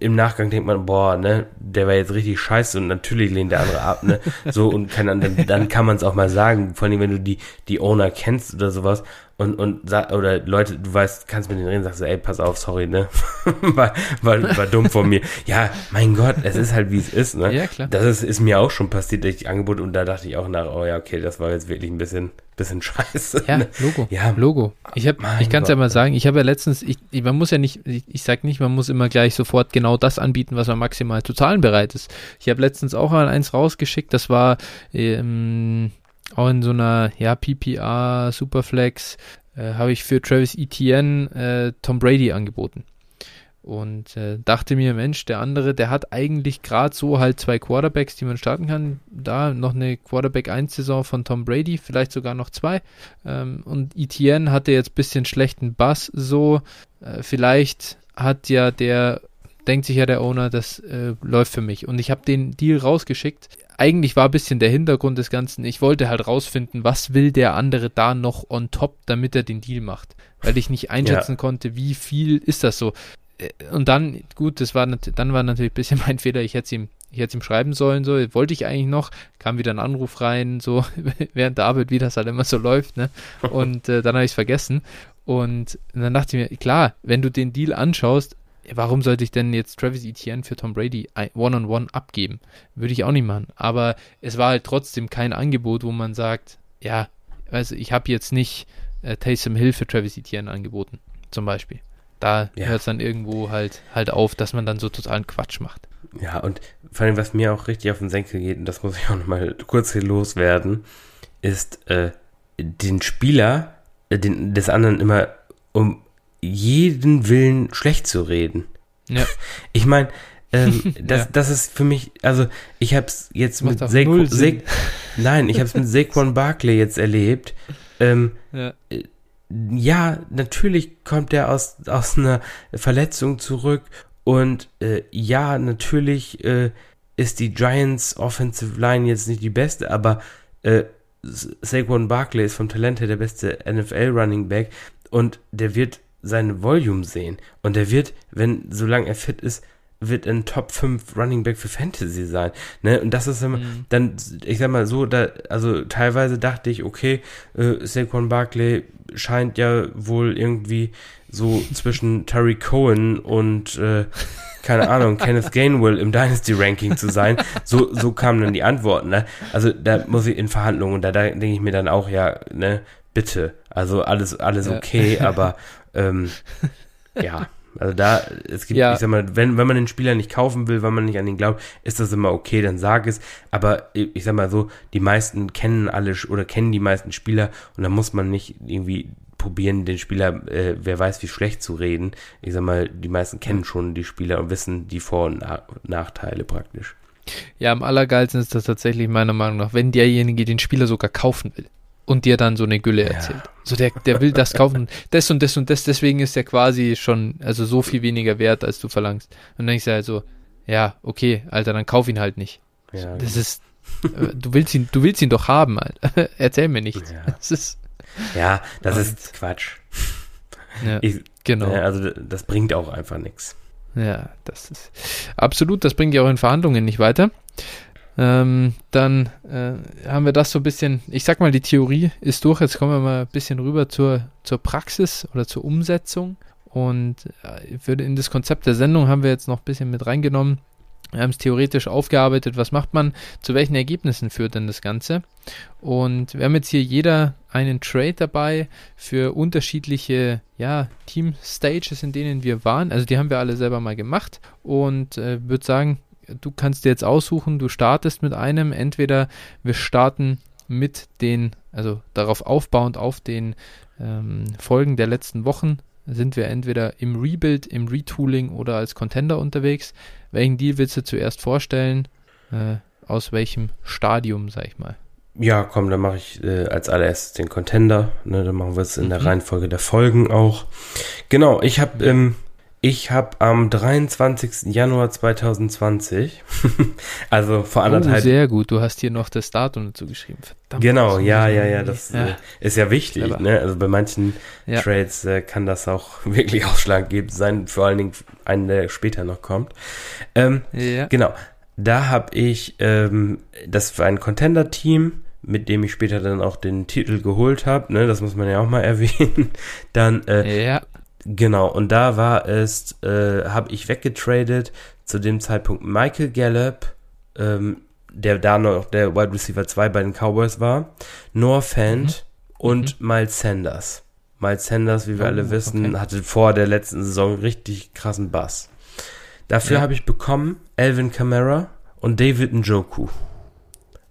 im Nachgang denkt man, boah, ne, der war jetzt richtig scheiße und natürlich lehnt der andere ab, ne? [laughs] So und kann dann, dann kann man es auch mal sagen, vor allem wenn du die, die Owner kennst oder sowas und, und oder Leute, du weißt, kannst mit denen reden, sagst du, ey, pass auf, sorry, ne? [laughs] war, war, war dumm von mir. Ja, mein Gott, es ist halt wie es ist, ne? Ja, klar. Das ist, ist mir auch schon passiert, durch Angebot und da dachte ich auch nach, oh ja, okay, das war jetzt wirklich ein bisschen, bisschen scheiße. Ja, ne? Logo. Ja, Logo. Ich hab, ich kann es ja mal sagen, ich habe ja letztens, ich, man muss ja nicht, ich, ich sag nicht, man muss immer gleich sofort genau das anbieten, was man maximal zu zahlen bereit ist. Ich habe letztens auch mal eins rausgeschickt, das war, ähm, auch in so einer ja, PPR Superflex äh, habe ich für Travis Etienne äh, Tom Brady angeboten. Und äh, dachte mir, Mensch, der andere, der hat eigentlich gerade so halt zwei Quarterbacks, die man starten kann. Da noch eine Quarterback-1-Saison von Tom Brady, vielleicht sogar noch zwei. Ähm, und Etienne hatte jetzt ein bisschen schlechten Bass so. Äh, vielleicht hat ja der denkt sich ja der Owner, das äh, läuft für mich. Und ich habe den Deal rausgeschickt. Eigentlich war ein bisschen der Hintergrund des Ganzen. Ich wollte halt rausfinden, was will der andere da noch on top, damit er den Deal macht. Weil ich nicht einschätzen ja. konnte, wie viel ist das so. Äh, und dann, gut, das war dann war natürlich ein bisschen [laughs] mein Fehler. Ich hätte es ihm, ich hätte ihm schreiben sollen, so, wollte ich eigentlich noch, kam wieder ein Anruf rein, so, [laughs] während der Arbeit, wie das halt immer so läuft, ne? [laughs] Und äh, dann habe ich es vergessen. Und dann dachte ich mir, klar, wenn du den Deal anschaust, warum sollte ich denn jetzt Travis Etienne für Tom Brady one-on-one -on -one abgeben? Würde ich auch nicht machen. Aber es war halt trotzdem kein Angebot, wo man sagt, ja, also ich habe jetzt nicht äh, Taysom Hill für Travis Etienne angeboten, zum Beispiel. Da ja. hört es dann irgendwo halt, halt auf, dass man dann so totalen Quatsch macht. Ja, und vor allem, was mir auch richtig auf den Senkel geht, und das muss ich auch nochmal kurz hier loswerden, ist äh, den Spieler äh, den, des anderen immer um jeden Willen schlecht zu reden. Ja. [laughs] Ich meine, ähm, [laughs] das, ja. das ist für mich, also ich habe es jetzt mit Saquon, Sa nein, ich habe es mit [laughs] Saquon Barkley jetzt erlebt. Ähm, ja. Äh, ja. natürlich kommt er aus aus einer Verletzung zurück und äh, ja, natürlich äh, ist die Giants Offensive Line jetzt nicht die beste, aber äh, Saquon Barkley ist vom Talent her der beste NFL Running Back und der wird seine Volume sehen. Und er wird, wenn, solange er fit ist, wird ein Top 5 Running Back für Fantasy sein. Ne? Und das ist immer, mhm. dann, ich sag mal so, da, also teilweise dachte ich, okay, äh, Saquon Barkley scheint ja wohl irgendwie so [laughs] zwischen Terry Cohen und äh, keine Ahnung, Kenneth Gainwell im Dynasty Ranking zu sein. So, so kamen dann die Antworten. Ne? Also da muss ich in Verhandlungen und da, da denke ich mir dann auch, ja, ne, bitte. Also alles, alles okay, aber [laughs] ähm, [laughs] ja, also da, es gibt, ja. ich sag mal, wenn, wenn man den Spieler nicht kaufen will, weil man nicht an ihn glaubt, ist das immer okay, dann sag es. Aber ich sag mal so, die meisten kennen alle oder kennen die meisten Spieler und da muss man nicht irgendwie probieren, den Spieler, äh, wer weiß wie schlecht zu reden. Ich sag mal, die meisten kennen schon die Spieler und wissen die Vor- und Nachteile praktisch. Ja, am allergeilsten ist das tatsächlich meiner Meinung nach, wenn derjenige den Spieler sogar kaufen will und dir dann so eine Gülle erzählt. Ja. So der, der will das kaufen, [laughs] das und das und das, deswegen ist der quasi schon, also so viel weniger wert, als du verlangst. Und dann ich sage halt so, ja, okay, Alter, dann kauf ihn halt nicht. Ja, das genau. ist, äh, du willst ihn, du willst ihn doch haben, Alter. [laughs] Erzähl mir nichts. Ja, das ist, ja, das ist Quatsch. Ja, [laughs] ich, genau. Also das bringt auch einfach nichts. Ja, das ist absolut, das bringt ja auch in Verhandlungen nicht weiter. Ähm, dann äh, haben wir das so ein bisschen, ich sag mal, die Theorie ist durch. Jetzt kommen wir mal ein bisschen rüber zur, zur Praxis oder zur Umsetzung. Und äh, für, in das Konzept der Sendung haben wir jetzt noch ein bisschen mit reingenommen. Wir haben es theoretisch aufgearbeitet, was macht man, zu welchen Ergebnissen führt denn das Ganze. Und wir haben jetzt hier jeder einen Trade dabei für unterschiedliche ja, Team-Stages, in denen wir waren. Also die haben wir alle selber mal gemacht und äh, würde sagen, du kannst dir jetzt aussuchen, du startest mit einem, entweder wir starten mit den, also darauf aufbauend auf den ähm, Folgen der letzten Wochen, sind wir entweder im Rebuild, im Retooling oder als Contender unterwegs. Welchen Deal willst du zuerst vorstellen? Äh, aus welchem Stadium, sag ich mal? Ja, komm, dann mache ich äh, als allererstes den Contender. Ne, dann machen wir es in mhm. der Reihenfolge der Folgen auch. Genau, ich habe im ich habe am 23. Januar 2020, [laughs] also vor anderthalb. Oh, sehr gut. Du hast hier noch das Datum dazu geschrieben. Verdammt. Genau, ja, ja, ja. Das ja. Äh, ist ja wichtig. Ne? Also bei manchen ja. Trades äh, kann das auch [laughs] wirklich ausschlaggebend sein. Vor allen Dingen einen, der später noch kommt. Ähm, ja. Genau. Da habe ich ähm, das für ein Contender-Team mit dem ich später dann auch den Titel geholt habe, ne, das muss man ja auch mal [laughs] erwähnen, dann äh, ja. Genau, und da war es, äh, habe ich weggetradet, zu dem Zeitpunkt Michael Gallup, ähm, der da noch der Wide Receiver 2 bei den Cowboys war, Noah Fant mhm. und mhm. Miles Sanders. Miles Sanders, wie wir oh, alle wissen, okay. hatte vor der letzten Saison richtig krassen Bass. Dafür ja. habe ich bekommen Alvin Kamara und David Njoku.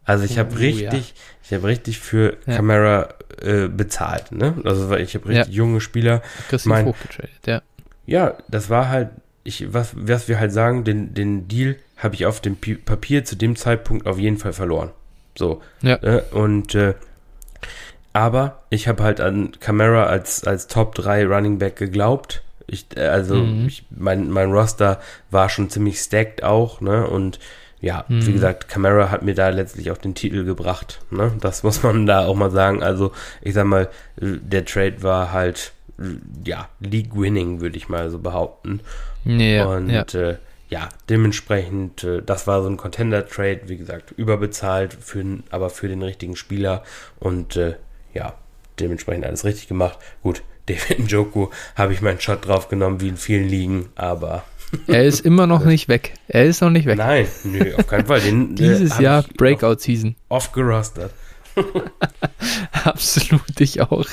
Also ich habe oh, richtig, ja. ich habe richtig für ja. Camara äh, bezahlt, ne? Also ich habe richtig ja. junge Spieler. Mein, hochgetradet, ja. Ja, das war halt, ich, was, was wir halt sagen, den, den Deal habe ich auf dem Papier zu dem Zeitpunkt auf jeden Fall verloren. So. Ja. Äh, und äh, aber ich habe halt an Camara als, als Top 3 Running Back geglaubt. Ich, äh, also mhm. ich, mein, mein Roster war schon ziemlich stacked auch, ne? Und ja, mhm. wie gesagt, Camara hat mir da letztlich auch den Titel gebracht. Ne? Das muss man da auch mal sagen. Also, ich sag mal, der Trade war halt, ja, League-Winning, würde ich mal so behaupten. Ja, Und ja. Äh, ja, dementsprechend, äh, das war so ein Contender-Trade, wie gesagt, überbezahlt, für, aber für den richtigen Spieler. Und äh, ja, dementsprechend alles richtig gemacht. Gut, [laughs] David Njoku habe ich meinen Shot drauf genommen, wie in vielen Ligen, aber er ist immer noch nicht weg. Er ist noch nicht weg. Nein, nö, auf keinen Fall. Den, Dieses Jahr Breakout-Season. Oft gerostet. [laughs] Absolut, ich auch.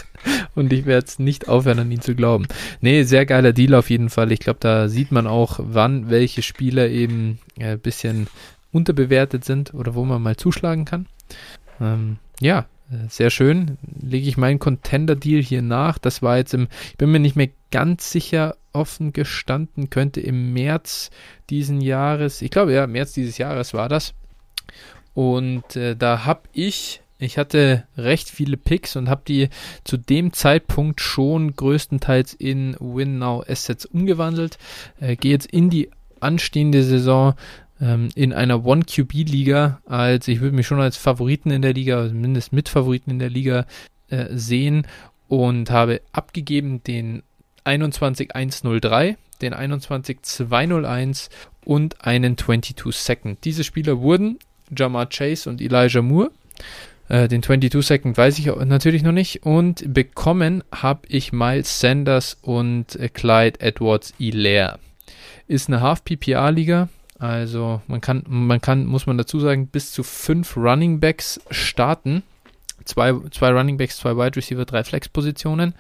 Und ich werde es nicht aufhören, an ihn zu glauben. Nee, sehr geiler Deal auf jeden Fall. Ich glaube, da sieht man auch, wann welche Spieler eben ein äh, bisschen unterbewertet sind oder wo man mal zuschlagen kann. Ähm, ja, äh, sehr schön. Lege ich meinen Contender-Deal hier nach. Das war jetzt im, ich bin mir nicht mehr ganz sicher, offen gestanden, könnte im März diesen Jahres, ich glaube ja, März dieses Jahres war das. Und äh, da habe ich, ich hatte recht viele Picks und habe die zu dem Zeitpunkt schon größtenteils in WinNow Assets umgewandelt. Äh, Gehe jetzt in die anstehende Saison ähm, in einer One-QB-Liga, als ich würde mich schon als Favoriten in der Liga, also mindestens Mitfavoriten in der Liga äh, sehen und habe abgegeben den 21103, den 21201 und einen 22 Second. Diese Spieler wurden Jamar Chase und Elijah Moore. Äh, den 22 Second weiß ich natürlich noch nicht. Und bekommen habe ich Miles Sanders und äh, Clyde Edwards Hilaire. Ist eine Half-PPA-Liga. Also man kann, man kann, muss man dazu sagen, bis zu fünf Running Backs starten zwei, zwei Running Backs, zwei Wide Receiver, drei Flex-Positionen.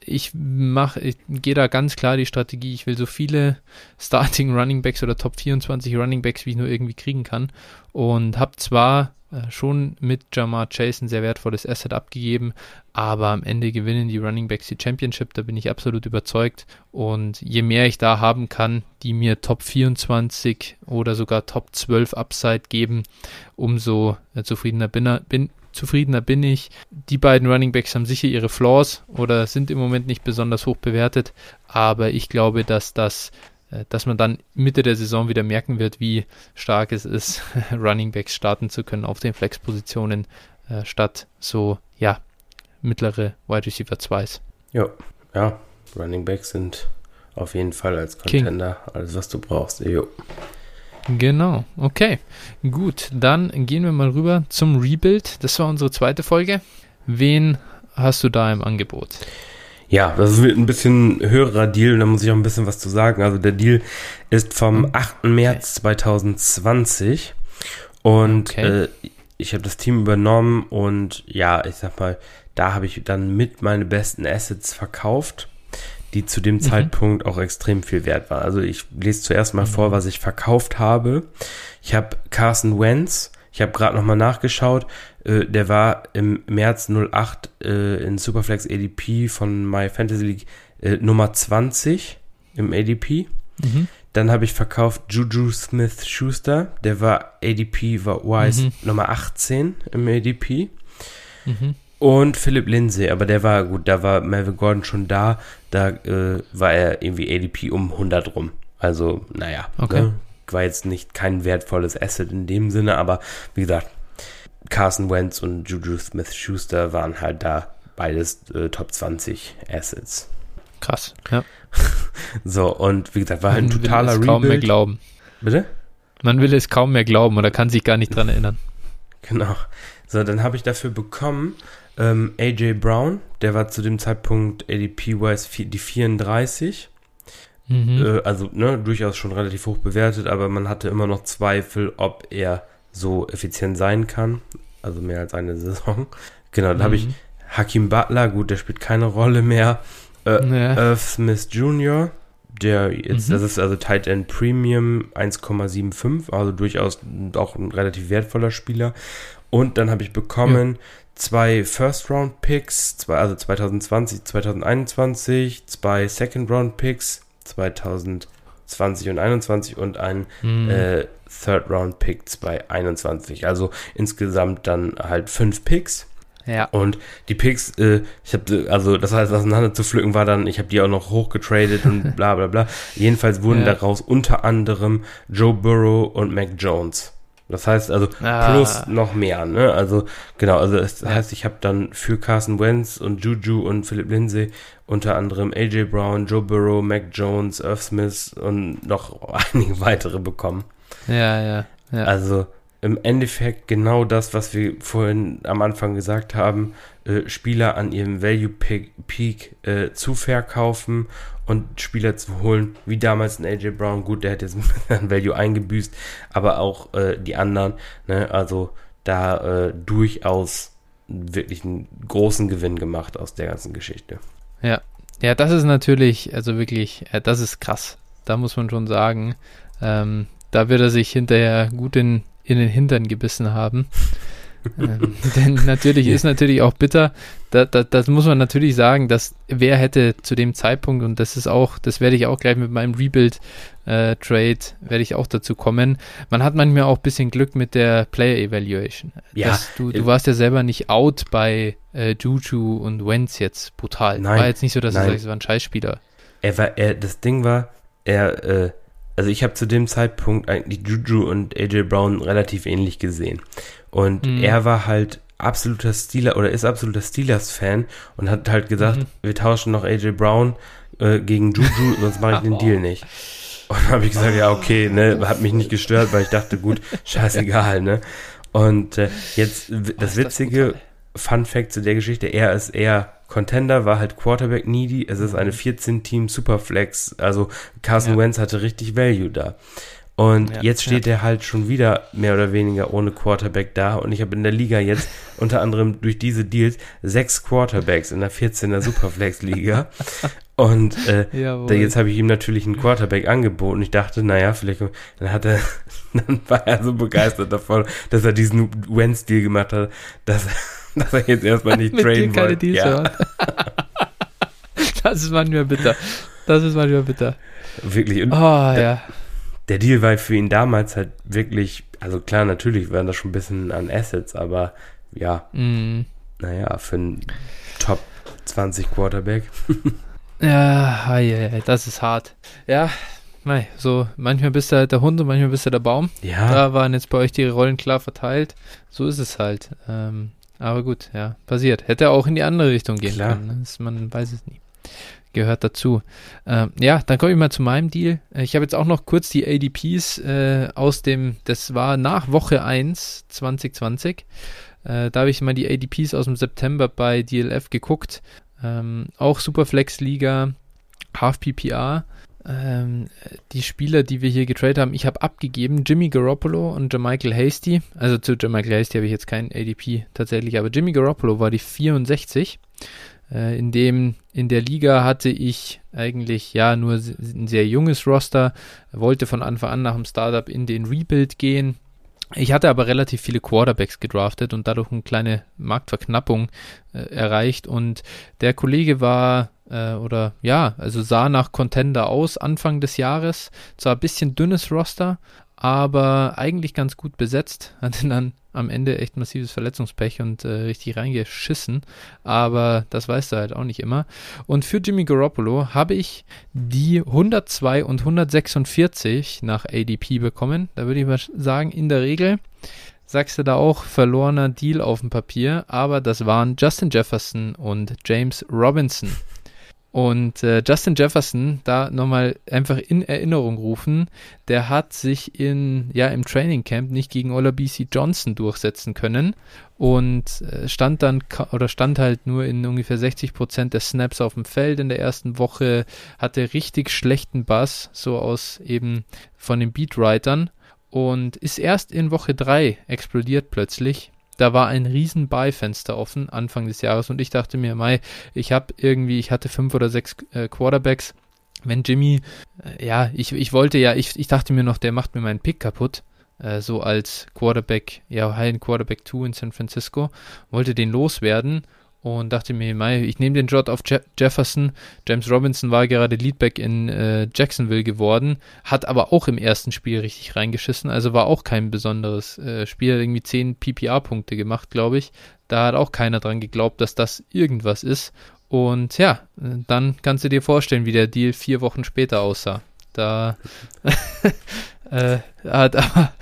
Ich ich gehe da ganz klar die Strategie, ich will so viele [laughs] Starting Running Backs oder Top 24 Running Backs, wie ich nur irgendwie kriegen kann. Und habe zwar äh, schon mit Jamar Chase ein sehr wertvolles Asset abgegeben, aber am Ende gewinnen die Running Backs die Championship, da bin ich absolut überzeugt. Und je mehr ich da haben kann, die mir Top 24 oder sogar Top 12 Upside geben, umso äh, zufriedener bin, bin, zufriedener bin ich. Die beiden Running Backs haben sicher ihre Flaws oder sind im Moment nicht besonders hoch bewertet, aber ich glaube, dass das äh, dass man dann Mitte der Saison wieder merken wird, wie stark es ist, [laughs] Running Backs starten zu können auf den Flex-Positionen äh, statt so, ja, mittlere Wide Receiver 2s. Ja, ja, Running Backs sind auf jeden Fall als Contender King. alles, was du brauchst. Jo. Genau, okay. Gut, dann gehen wir mal rüber zum Rebuild. Das war unsere zweite Folge. Wen hast du da im Angebot? Ja, das wird ein bisschen höherer Deal, da muss ich auch ein bisschen was zu sagen. Also der Deal ist vom 8. Hm. März 2020 und okay. äh, ich habe das Team übernommen und ja, ich sag mal, da habe ich dann mit meine besten Assets verkauft die zu dem mhm. Zeitpunkt auch extrem viel wert war. Also ich lese zuerst mal mhm. vor, was ich verkauft habe. Ich habe Carson Wentz, ich habe gerade nochmal nachgeschaut, äh, der war im März 08 äh, in Superflex ADP von My Fantasy League äh, Nummer 20 im ADP. Mhm. Dann habe ich verkauft Juju Smith Schuster, der war ADP, war Wise mhm. Nummer 18 im ADP. Mhm. Und Philipp Lindsay, aber der war gut, da war Melvin Gordon schon da, da äh, war er irgendwie ADP um 100 rum. Also, naja, okay. ne? war jetzt nicht kein wertvolles Asset in dem Sinne, aber wie gesagt, Carson Wentz und Juju Smith-Schuster waren halt da beides äh, Top 20 Assets. Krass, ja. [laughs] so, und wie gesagt, war halt ein totaler Man will es kaum mehr glauben. Bitte? Man will es kaum mehr glauben oder kann sich gar nicht dran erinnern. Genau. So, dann habe ich dafür bekommen ähm, AJ Brown, der war zu dem Zeitpunkt ADP-wise die 34. Mhm. Äh, also ne, durchaus schon relativ hoch bewertet, aber man hatte immer noch Zweifel, ob er so effizient sein kann. Also mehr als eine [laughs] Saison. Genau, dann mhm. habe ich Hakim Butler, gut, der spielt keine Rolle mehr. Äh, ja. Irv Smith Jr., der jetzt, mhm. das ist also Tight End Premium 1,75, also durchaus auch ein relativ wertvoller Spieler. Und dann habe ich bekommen ja zwei First-Round-Picks, zwei, also 2020, 2021, zwei Second-Round-Picks, 2020 und 2021 und ein mhm. äh, Third-Round-Pick 2021. Also insgesamt dann halt fünf Picks. Ja. Und die Picks, äh, ich habe, also das heißt, auseinander zu pflücken war dann, ich habe die auch noch hochgetradet und [laughs] bla bla bla. Jedenfalls wurden ja. daraus unter anderem Joe Burrow und Mac Jones. Das heißt also ah. plus noch mehr, ne? Also genau, also das heißt, ich habe dann für Carson Wentz und Juju und Philip Lindsay unter anderem AJ Brown, Joe Burrow, Mac Jones, Irv Smith und noch [laughs] einige weitere bekommen. Ja, ja, ja. Also im Endeffekt genau das, was wir vorhin am Anfang gesagt haben, äh, Spieler an ihrem Value Peak, Peak äh, zu verkaufen und Spieler zu holen, wie damals ein AJ Brown. Gut, der hat jetzt [laughs] ein Value eingebüßt, aber auch äh, die anderen. Ne? Also da äh, durchaus wirklich einen großen Gewinn gemacht aus der ganzen Geschichte. Ja, ja, das ist natürlich, also wirklich, äh, das ist krass. Da muss man schon sagen, ähm, da wird er sich hinterher gut in in den Hintern gebissen haben. Ähm, [laughs] denn natürlich ist natürlich auch bitter, da, da, das muss man natürlich sagen, dass wer hätte zu dem Zeitpunkt, und das ist auch, das werde ich auch gleich mit meinem Rebuild-Trade, äh, werde ich auch dazu kommen, man hat manchmal auch ein bisschen Glück mit der Player Evaluation. Ja, das, du, du warst ja selber nicht out bei äh, Juju und Wentz jetzt brutal. Nein, war jetzt nicht so, dass nein. du sagst, es war ein Scheißspieler. Er war, er, das Ding war, er, äh, also ich habe zu dem Zeitpunkt eigentlich Juju und AJ Brown relativ ähnlich gesehen. Und mhm. er war halt absoluter Steelers oder ist absoluter Steelers-Fan und hat halt gesagt, mhm. wir tauschen noch AJ Brown äh, gegen Juju, [laughs] sonst mache ich den Deal nicht. Und dann habe ich gesagt, ja, okay, ne, hat mich nicht gestört, weil ich dachte, gut, [laughs] scheißegal, ne. Und äh, jetzt, das Witzige, Fun Fact zu der Geschichte, er ist eher Contender, war halt Quarterback needy. Es ist eine 14-Team Superflex. Also Carson ja. Wentz hatte richtig Value da. Und ja, jetzt steht ja. er halt schon wieder mehr oder weniger ohne Quarterback da. Und ich habe in der Liga jetzt [laughs] unter anderem durch diese Deals sechs Quarterbacks in der 14er Superflex-Liga. Und äh, da, jetzt habe ich ihm natürlich einen Quarterback angeboten. Ich dachte, naja, vielleicht dann hat er, [laughs] dann war er so begeistert davon, dass er diesen Wentz-Deal gemacht hat, dass er [laughs] dass er jetzt erstmal nicht [laughs] traden wollte. Ja. [laughs] das ist manchmal bitter. Das ist manchmal bitter. Wirklich. Und oh, der, ja. Der Deal war für ihn damals halt wirklich, also klar, natürlich waren das schon ein bisschen an Assets, aber ja, mm. naja, für einen Top 20 Quarterback. ja, ja, das ist hart. Ja, Mei, so manchmal bist du halt der Hund und manchmal bist du der Baum. Ja. Da waren jetzt bei euch die Rollen klar verteilt. So ist es halt. Ähm, aber gut, ja, passiert. Hätte auch in die andere Richtung gehen Klar. können. Das, man weiß es nie. Gehört dazu. Ähm, ja, dann komme ich mal zu meinem Deal. Ich habe jetzt auch noch kurz die ADPs äh, aus dem, das war nach Woche 1 2020. Äh, da habe ich mal die ADPs aus dem September bei DLF geguckt. Ähm, auch Superflex Liga, Half PPR ähm, die Spieler, die wir hier getradet haben, ich habe abgegeben Jimmy Garoppolo und Jermichael Hasty. Also zu Jermichael Hasty habe ich jetzt kein ADP tatsächlich, aber Jimmy Garoppolo war die 64. Äh, in dem in der Liga hatte ich eigentlich ja nur ein sehr junges Roster, wollte von Anfang an nach dem Startup in den Rebuild gehen. Ich hatte aber relativ viele Quarterbacks gedraftet und dadurch eine kleine Marktverknappung äh, erreicht. Und der Kollege war äh, oder ja, also sah nach Contender aus Anfang des Jahres. Zwar ein bisschen dünnes Roster, aber eigentlich ganz gut besetzt. [laughs] Hatte dann am Ende echt massives Verletzungspech und äh, richtig reingeschissen. Aber das weißt du halt auch nicht immer. Und für Jimmy Garoppolo habe ich die 102 und 146 nach ADP bekommen. Da würde ich mal sagen, in der Regel sagst du da auch verlorener Deal auf dem Papier, aber das waren Justin Jefferson und James Robinson. Und äh, Justin Jefferson, da nochmal einfach in Erinnerung rufen, der hat sich in, ja, im Training Camp nicht gegen Ola BC Johnson durchsetzen können und äh, stand dann oder stand halt nur in ungefähr 60 Prozent der Snaps auf dem Feld in der ersten Woche, hatte richtig schlechten Bass, so aus eben von den Beatwritern und ist erst in Woche 3 explodiert plötzlich da war ein riesen Buy-Fenster offen Anfang des Jahres und ich dachte mir, Mai, ich habe irgendwie, ich hatte fünf oder sechs äh, Quarterbacks. Wenn Jimmy, äh, ja, ich, ich wollte ja, ich, ich dachte mir noch, der macht mir meinen Pick kaputt. Äh, so als Quarterback, ja, High Quarterback 2 in San Francisco, wollte den loswerden und dachte mir, Mai, ich nehme den Jot auf Je Jefferson. James Robinson war gerade Leadback in äh, Jacksonville geworden, hat aber auch im ersten Spiel richtig reingeschissen, also war auch kein besonderes äh, Spiel, irgendwie 10 PPR-Punkte gemacht, glaube ich. Da hat auch keiner dran geglaubt, dass das irgendwas ist. Und ja, dann kannst du dir vorstellen, wie der Deal vier Wochen später aussah. Da [laughs] äh, hat,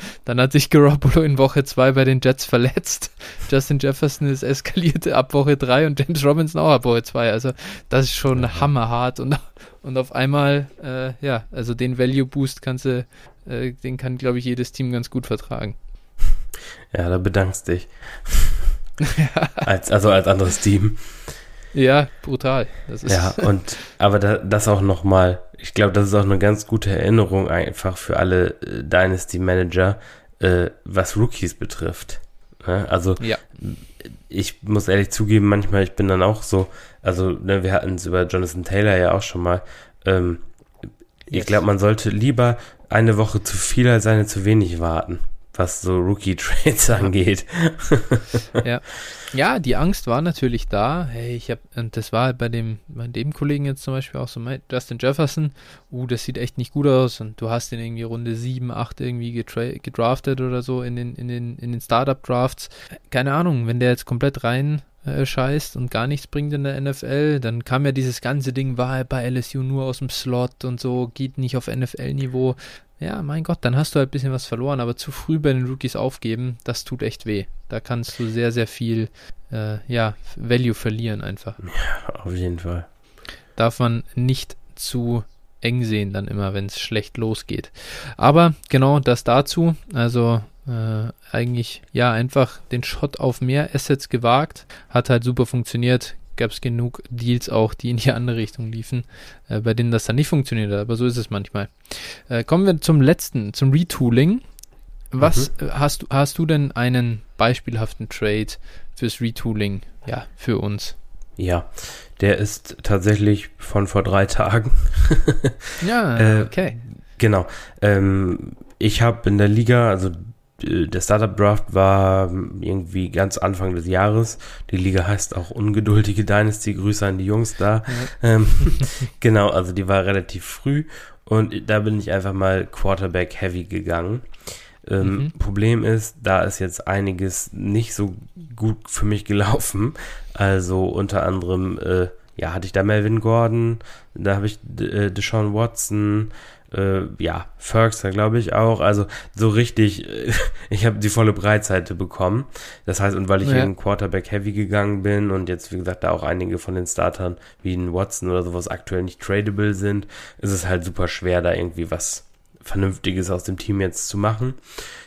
[laughs] dann hat sich Garoppolo in Woche 2 bei den Jets verletzt. [laughs] Justin Jefferson ist eskaliert ab Woche 3 und James Robinson auch ab Woche 2. Also das ist schon ja. hammerhart und, [laughs] und auf einmal, äh, ja, also den Value Boost kannst du, äh, den kann, glaube ich, jedes Team ganz gut vertragen. Ja, da bedankst dich. ja. als, also als anderes Team. Ja, brutal. ja, und aber da, das auch nochmal, ich glaube, das ist auch eine ganz gute Erinnerung einfach für alle äh, Dynasty Manager, äh, was Rookies betrifft. Ja, also ja. ich muss ehrlich zugeben, manchmal, ich bin dann auch so, also ne, wir hatten es über Jonathan Taylor ja auch schon mal. Ähm, yes. Ich glaube, man sollte lieber eine Woche zu viel als eine zu wenig warten was so Rookie-Trades [laughs] angeht. ja. ja, die Angst war natürlich da. Hey, ich habe, und das war bei dem, bei dem Kollegen jetzt zum Beispiel auch so, Justin Jefferson, uh, das sieht echt nicht gut aus und du hast ihn irgendwie Runde 7, 8 irgendwie gedraftet oder so in den, in den, in den Startup-Drafts. Keine Ahnung, wenn der jetzt komplett rein äh, scheißt und gar nichts bringt in der NFL, dann kam ja dieses ganze Ding, war er bei LSU nur aus dem Slot und so, geht nicht auf NFL-Niveau ja, mein Gott, dann hast du halt ein bisschen was verloren, aber zu früh bei den Rookies aufgeben, das tut echt weh. Da kannst du sehr, sehr viel, äh, ja, Value verlieren einfach. Ja, auf jeden Fall. Darf man nicht zu eng sehen dann immer, wenn es schlecht losgeht. Aber genau das dazu. Also äh, eigentlich ja einfach den Shot auf mehr Assets gewagt. Hat halt super funktioniert gab es genug Deals auch, die in die andere Richtung liefen, äh, bei denen das dann nicht funktioniert hat. Aber so ist es manchmal. Äh, kommen wir zum letzten, zum Retooling. Was mhm. Äh, hast, hast du denn einen beispielhaften Trade fürs Retooling, ja, für uns? Ja, der ist tatsächlich von vor drei Tagen. [laughs] ja, äh, okay. Genau. Ähm, ich habe in der Liga, also der Startup Draft war irgendwie ganz Anfang des Jahres. Die Liga heißt auch Ungeduldige Dynasty. Grüße an die Jungs da. Ja. Ähm, [laughs] genau, also die war relativ früh und da bin ich einfach mal Quarterback Heavy gegangen. Ähm, mhm. Problem ist, da ist jetzt einiges nicht so gut für mich gelaufen. Also unter anderem, äh, ja, hatte ich da Melvin Gordon, da habe ich äh, Deshaun Watson, äh, ja, Ferguson glaube ich auch. Also so richtig, äh, [laughs] ich habe die volle Breitseite bekommen. Das heißt, und weil ich ja. in Quarterback Heavy gegangen bin und jetzt, wie gesagt, da auch einige von den Startern wie ein Watson oder sowas aktuell nicht tradable sind, ist es halt super schwer, da irgendwie was Vernünftiges aus dem Team jetzt zu machen.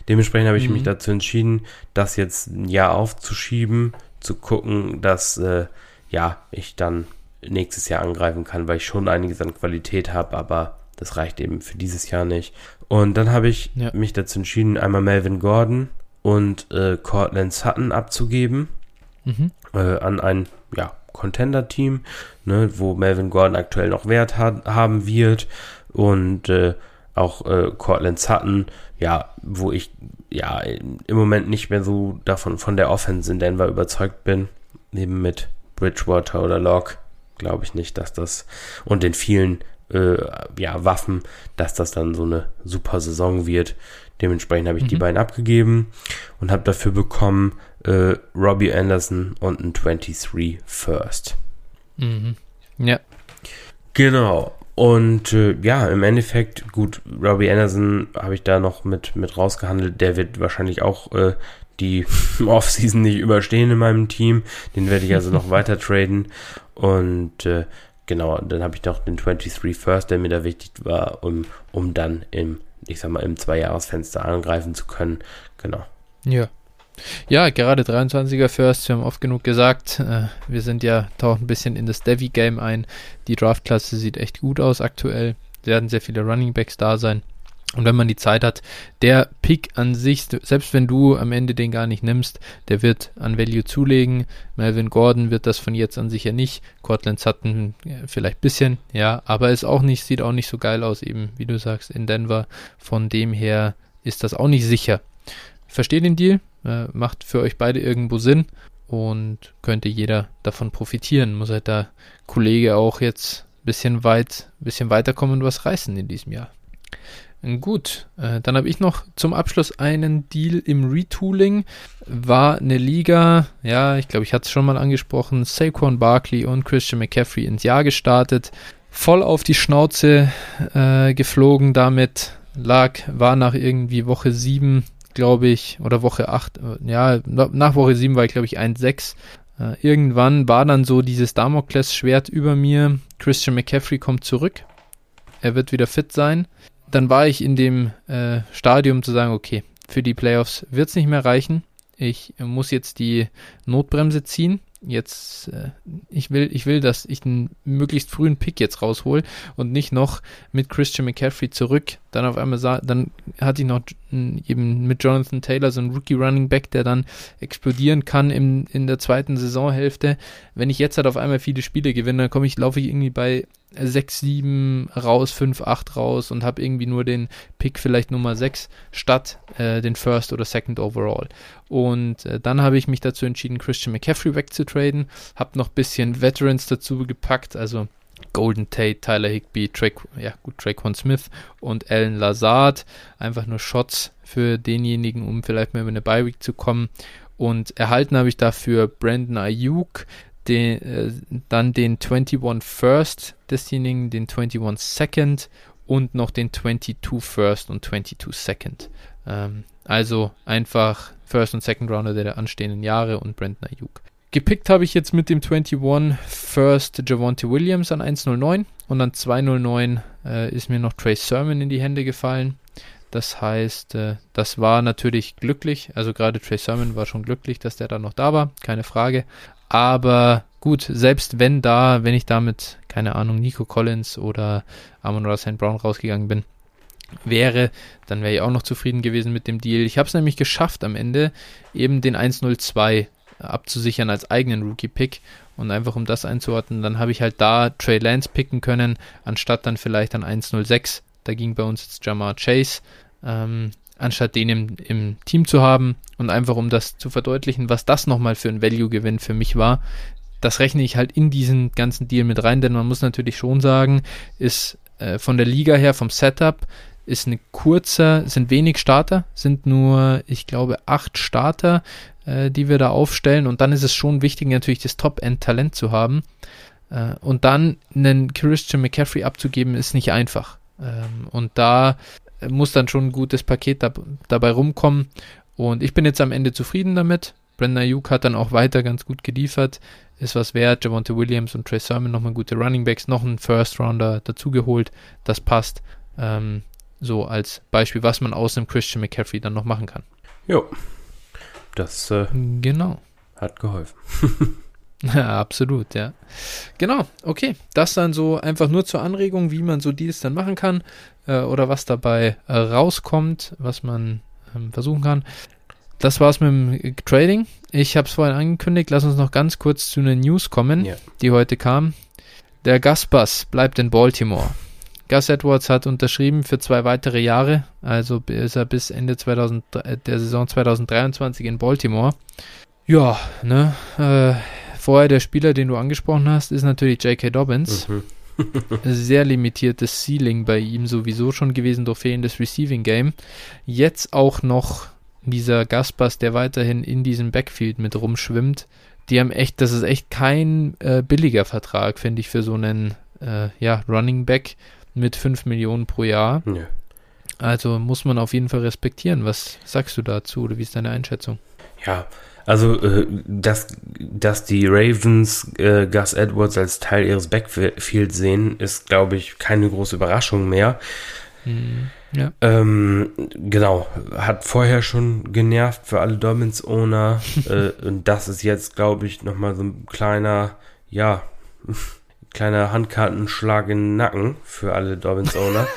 Dementsprechend habe ich mhm. mich dazu entschieden, das jetzt ein Jahr aufzuschieben, zu gucken, dass äh, ja ich dann nächstes Jahr angreifen kann, weil ich schon einiges an Qualität habe, aber das reicht eben für dieses Jahr nicht. Und dann habe ich ja. mich dazu entschieden, einmal Melvin Gordon und äh, Cortland Sutton abzugeben mhm. äh, an ein ja, Contender-Team, ne, wo Melvin Gordon aktuell noch Wert hat, haben wird und äh, auch äh, Cortland Sutton, ja, wo ich ja im Moment nicht mehr so davon von der Offense in Denver überzeugt bin, eben mit Bridgewater oder Locke, glaube ich nicht, dass das und den vielen äh, ja, Waffen, dass das dann so eine super Saison wird. Dementsprechend habe ich mhm. die beiden abgegeben und habe dafür bekommen äh, Robbie Anderson und ein 23 First. Mhm. Ja. Genau. Und äh, ja, im Endeffekt, gut, Robbie Anderson habe ich da noch mit, mit rausgehandelt. Der wird wahrscheinlich auch äh, die [laughs] Offseason nicht überstehen in meinem Team. Den werde ich also noch [laughs] weiter traden. Und äh, genau, dann habe ich noch den 23 First, der mir da wichtig war, um, um dann im, ich sag mal, im Zweijahresfenster angreifen zu können. Genau. Ja. Ja, gerade 23er First, wir haben oft genug gesagt, äh, wir sind ja, tauchen ein bisschen in das Devi-Game ein. Die Draftklasse sieht echt gut aus aktuell. Werden sehr viele Running Backs da sein. Und wenn man die Zeit hat, der Pick an sich, selbst wenn du am Ende den gar nicht nimmst, der wird an Value zulegen. Melvin Gordon wird das von jetzt an sicher nicht. Cortland Sutton vielleicht ein bisschen, ja, aber ist auch nicht, sieht auch nicht so geil aus, eben, wie du sagst, in Denver. Von dem her ist das auch nicht sicher. Versteht den Deal, äh, macht für euch beide irgendwo Sinn und könnte jeder davon profitieren. Muss halt der Kollege auch jetzt ein bisschen weit, bisschen weiterkommen und was reißen in diesem Jahr. Gut, äh, dann habe ich noch zum Abschluss einen Deal im Retooling. War eine Liga, ja, ich glaube, ich hatte es schon mal angesprochen, Saquon Barkley und Christian McCaffrey ins Jahr gestartet. Voll auf die Schnauze äh, geflogen damit. Lag, war nach irgendwie Woche 7, glaube ich, oder Woche 8, äh, ja, nach Woche 7 war ich, glaube ich, 1-6. Äh, irgendwann war dann so dieses Damoklesschwert über mir. Christian McCaffrey kommt zurück. Er wird wieder fit sein. Dann war ich in dem äh, Stadium zu sagen, okay, für die Playoffs wird es nicht mehr reichen. Ich muss jetzt die Notbremse ziehen jetzt, äh, ich will, ich will, dass ich einen möglichst frühen Pick jetzt raushol und nicht noch mit Christian McCaffrey zurück. Dann auf einmal sah, dann hatte ich noch eben mit Jonathan Taylor so einen Rookie Running Back, der dann explodieren kann im, in der zweiten Saisonhälfte. Wenn ich jetzt halt auf einmal viele Spiele gewinne, dann komme ich, laufe ich irgendwie bei 6, 7 raus, 5, 8 raus und habe irgendwie nur den Pick vielleicht Nummer 6 statt äh, den First oder Second Overall. Und äh, dann habe ich mich dazu entschieden, Christian McCaffrey wegzutraden, habe noch ein bisschen Veterans dazu gepackt, also Golden Tate, Tyler Higby, ja Traquan Smith und Alan Lazard. Einfach nur Shots für denjenigen, um vielleicht mal über eine Bye Week zu kommen. Und erhalten habe ich dafür Brandon Ayuk, den, äh, dann den 21 First desjenigen, den 21 Second und noch den 22 First und 22 Second. Ähm, also einfach First und Second Rounder der anstehenden Jahre und Brandon Ayuk. Gepickt habe ich jetzt mit dem 21 First Javonte Williams an 109 und an 209 äh, ist mir noch Trey Sermon in die Hände gefallen. Das heißt, äh, das war natürlich glücklich. Also gerade Trey Sermon war schon glücklich, dass der da noch da war, keine Frage. Aber gut, selbst wenn da, wenn ich damit, keine Ahnung, Nico Collins oder Amon Russell Brown rausgegangen bin, wäre, dann wäre ich auch noch zufrieden gewesen mit dem Deal. Ich habe es nämlich geschafft am Ende, eben den 102 abzusichern als eigenen Rookie-Pick und einfach um das einzuordnen, dann habe ich halt da Trey Lance picken können, anstatt dann vielleicht an 106. Da ging bei uns jetzt Jamar Chase. Ähm, anstatt den im, im Team zu haben und einfach um das zu verdeutlichen, was das nochmal für ein Value-Gewinn für mich war, das rechne ich halt in diesen ganzen Deal mit rein, denn man muss natürlich schon sagen, ist äh, von der Liga her, vom Setup, ist eine kurze, sind wenig Starter, sind nur, ich glaube, acht Starter, äh, die wir da aufstellen und dann ist es schon wichtig, natürlich das Top-End-Talent zu haben. Äh, und dann einen Christian McCaffrey abzugeben, ist nicht einfach. Ähm, und da muss dann schon ein gutes Paket da, dabei rumkommen. Und ich bin jetzt am Ende zufrieden damit. Brandon Ayuk hat dann auch weiter ganz gut geliefert. Ist was wert. Javonte Williams und Trey Sermon nochmal gute Running Backs, noch einen First Rounder dazugeholt. Das passt. Ähm, so als Beispiel, was man aus einem Christian McCaffrey dann noch machen kann. Jo. Das äh, genau. hat geholfen. [laughs] Ja, [laughs] absolut, ja. Genau, okay. Das dann so einfach nur zur Anregung, wie man so Deals dann machen kann äh, oder was dabei äh, rauskommt, was man ähm, versuchen kann. Das war's mit dem Trading. Ich habe es vorhin angekündigt. Lass uns noch ganz kurz zu einer News kommen, ja. die heute kam. Der Gaspass bleibt in Baltimore. Gus Edwards hat unterschrieben für zwei weitere Jahre, also ist er bis Ende 2000, äh, der Saison 2023 in Baltimore. Ja, ne, äh, vorher der Spieler, den du angesprochen hast, ist natürlich J.K. Dobbins. Mhm. [laughs] Sehr limitiertes Ceiling bei ihm sowieso schon gewesen durch fehlendes Receiving Game. Jetzt auch noch dieser Gaspass, der weiterhin in diesem Backfield mit rumschwimmt. Die haben echt, das ist echt kein äh, billiger Vertrag, finde ich, für so einen äh, ja, Running Back mit 5 Millionen pro Jahr. Ja. Also muss man auf jeden Fall respektieren. Was sagst du dazu oder wie ist deine Einschätzung? Ja, also, äh, dass, dass die Ravens äh, Gus Edwards als Teil ihres Backfields sehen, ist, glaube ich, keine große Überraschung mehr. Mhm, ja. Ähm, genau, hat vorher schon genervt für alle Dolphins-Owner. [laughs] äh, und das ist jetzt, glaube ich, nochmal so ein kleiner, ja, [laughs] kleiner Handkartenschlag in den Nacken für alle Dolphins-Owner.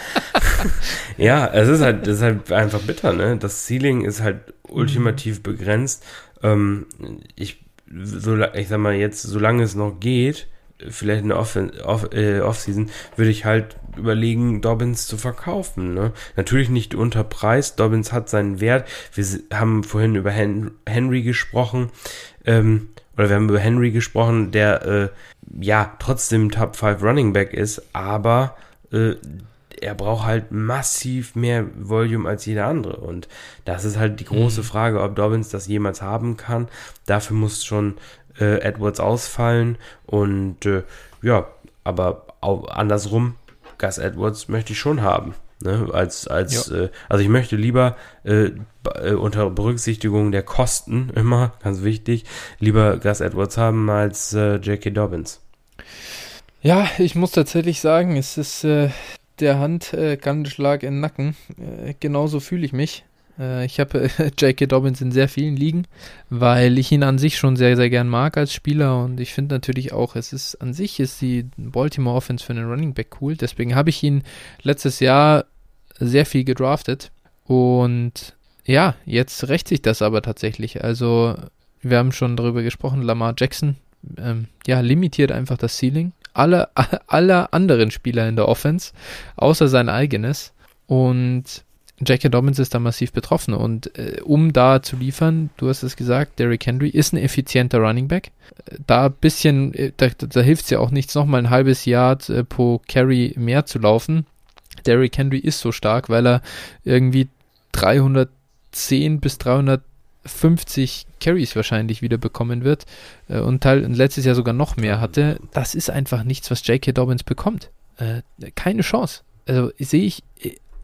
[laughs] ja, es ist halt, es ist halt einfach bitter, ne? Das Ceiling ist halt ultimativ begrenzt. Ähm, ich, so, ich sag mal jetzt, solange es noch geht, vielleicht in der Off-Season, Off, äh, Off würde ich halt überlegen, Dobbins zu verkaufen. Ne? Natürlich nicht unter Preis. Dobbins hat seinen Wert. Wir haben vorhin über Hen Henry gesprochen. Ähm, oder wir haben über Henry gesprochen, der äh, ja trotzdem Top 5 Running Back ist, aber äh, er braucht halt massiv mehr Volume als jeder andere. Und das ist halt die große mhm. Frage, ob Dobbins das jemals haben kann. Dafür muss schon äh, Edwards ausfallen. Und äh, ja, aber auch andersrum, Gus Edwards möchte ich schon haben. Ne, als, als, ja. äh, also ich möchte lieber äh, äh, unter Berücksichtigung der Kosten [laughs] immer, ganz wichtig, lieber Gus Edwards haben als äh, J.K. Dobbins. Ja, ich muss tatsächlich sagen, es ist äh, der Hand äh, Schlag in den Nacken. Äh, genauso fühle ich mich. Äh, ich habe äh, [laughs] J.K. Dobbins in sehr vielen Ligen, weil ich ihn an sich schon sehr, sehr gern mag als Spieler und ich finde natürlich auch, es ist an sich ist die Baltimore Offense für einen Running Back cool. Deswegen habe ich ihn letztes Jahr sehr viel gedraftet und ja, jetzt rächt sich das aber tatsächlich. Also wir haben schon darüber gesprochen, Lamar Jackson ähm, ja, limitiert einfach das Ceiling aller, [laughs] aller anderen Spieler in der Offense, außer sein eigenes. Und J.K. Dobbins ist da massiv betroffen. Und äh, um da zu liefern, du hast es gesagt, Derrick Henry ist ein effizienter Running Back. Da ein bisschen, äh, da, da hilft es ja auch nichts, nochmal ein halbes Jahr äh, pro Carry mehr zu laufen. Derrick Henry ist so stark, weil er irgendwie 310 bis 350 Carries wahrscheinlich wieder bekommen wird äh, und Teil, letztes Jahr sogar noch mehr hatte. Das ist einfach nichts, was J.K. Dobbins bekommt. Äh, keine Chance. Also sehe ich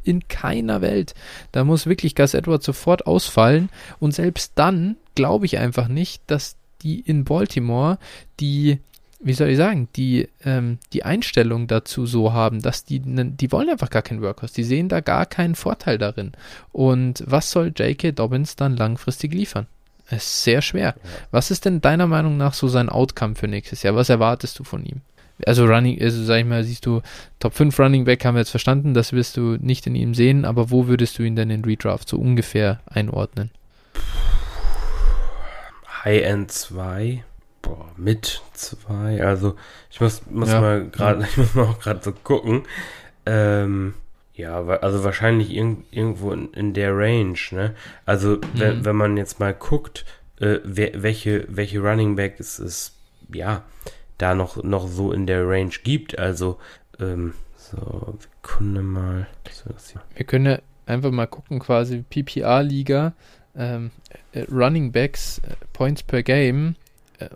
in keiner Welt. Da muss wirklich Gus Edwards sofort ausfallen. Und selbst dann glaube ich einfach nicht, dass die in Baltimore die, wie soll ich sagen, die, ähm, die Einstellung dazu so haben, dass die, die wollen einfach gar keinen Workhorse. Die sehen da gar keinen Vorteil darin. Und was soll J.K. Dobbins dann langfristig liefern? Es ist sehr schwer. Was ist denn deiner Meinung nach so sein Outcome für nächstes Jahr? Was erwartest du von ihm? also Running, also sag ich mal, siehst du, Top 5 Running Back haben wir jetzt verstanden, das wirst du nicht in ihm sehen, aber wo würdest du ihn denn in Redraft so ungefähr einordnen? High End 2, boah, mit 2, also ich muss, muss ja. mal gerade, [laughs] ich muss mal auch gerade so gucken, ähm, ja, also wahrscheinlich irg irgendwo in, in, der Range, ne? Also, wenn, mhm. wenn man jetzt mal guckt, äh, wer, welche, welche Running Back es ist, ja, da noch, noch so in der Range gibt. Also, ähm, so, Sekunde mal. Wir können ja einfach mal gucken, quasi PPR-Liga, ähm, äh, Running Backs, äh, Points per Game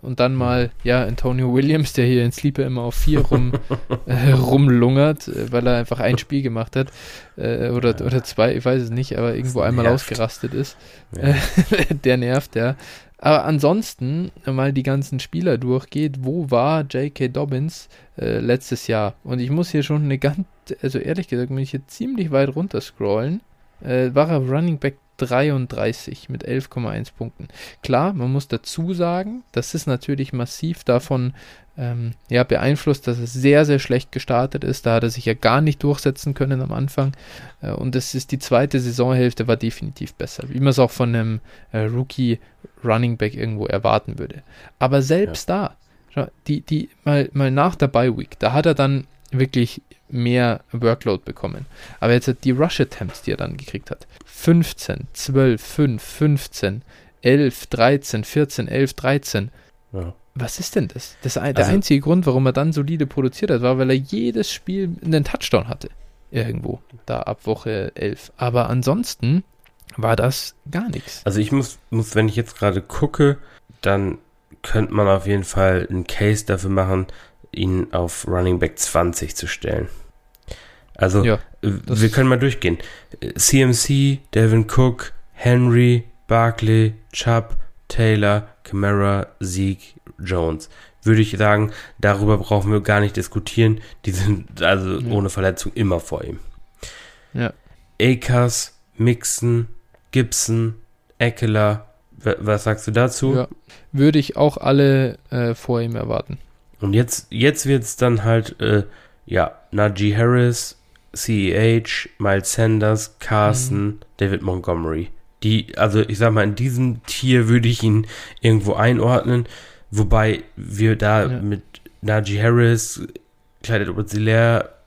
und dann mal, ja, Antonio Williams, der hier in Sleeper immer auf vier rum, [laughs] äh, rumlungert, äh, weil er einfach ein Spiel gemacht hat. Äh, oder, ja. oder zwei, ich weiß es nicht, aber irgendwo einmal ausgerastet ist. Ja. [laughs] der nervt, ja. Aber ansonsten mal die ganzen Spieler durchgeht, wo war J.K. Dobbins äh, letztes Jahr? Und ich muss hier schon eine ganz, also ehrlich gesagt, muss ich hier ziemlich weit runter scrollen. Äh, war er Running Back 33 mit 11,1 Punkten. Klar, man muss dazu sagen, das ist natürlich massiv davon ähm, ja, beeinflusst, dass es sehr, sehr schlecht gestartet ist. Da hat er sich ja gar nicht durchsetzen können am Anfang. Äh, und das ist die zweite Saisonhälfte war definitiv besser, wie man es auch von einem äh, Rookie Running Back irgendwo erwarten würde. Aber selbst ja. da, die, die, mal, mal nach der Bye Week, da hat er dann wirklich mehr Workload bekommen. Aber jetzt hat die Rush Attempts, die er dann gekriegt hat, 15, 12, 5, 15, 11, 13, 14, 11, 13. Ja. Was ist denn das? das der also, einzige Grund, warum er dann solide produziert hat, war, weil er jedes Spiel einen Touchdown hatte. Irgendwo, da ab Woche 11. Aber ansonsten war das gar nichts. Also ich muss, muss wenn ich jetzt gerade gucke, dann könnte man auf jeden Fall einen Case dafür machen, ihn auf Running Back 20 zu stellen. Also, ja, wir können mal durchgehen. CMC, Devin Cook, Henry, Barkley, Chubb, Taylor, Camara, Zeke, Jones. Würde ich sagen, darüber brauchen wir gar nicht diskutieren. Die sind also ja. ohne Verletzung immer vor ihm. Ja. Akers, Mixon, Gibson, Eckler. Was sagst du dazu? Ja. Würde ich auch alle äh, vor ihm erwarten. Und jetzt, jetzt wird es dann halt, äh, ja, Najee Harris, CEH, Miles Sanders, Carson, mhm. David Montgomery. Die, also ich sag mal, in diesem Tier würde ich ihn irgendwo einordnen, wobei wir da ja. mit Najee Harris, Clyde edwards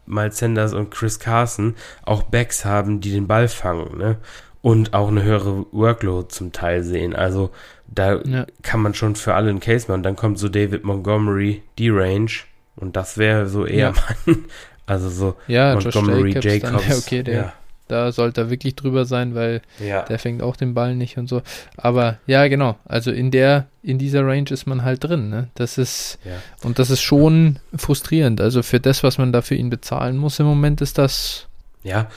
Miles Sanders und Chris Carson auch Backs haben, die den Ball fangen, ne? Und auch eine höhere Workload zum Teil sehen. Also da ja. kann man schon für alle einen Case machen. Dann kommt so David Montgomery, die Range. Und das wäre so eher ja. mein, [laughs] Also so ja, Montgomery Jacobs. Jacobs [laughs] dann, okay, der, ja. da sollte er wirklich drüber sein, weil ja. der fängt auch den Ball nicht und so. Aber ja, genau. Also in der, in dieser Range ist man halt drin. Ne? Das ist und das ist schon frustrierend. Also für das, was man da für ihn bezahlen muss im Moment, ist das ja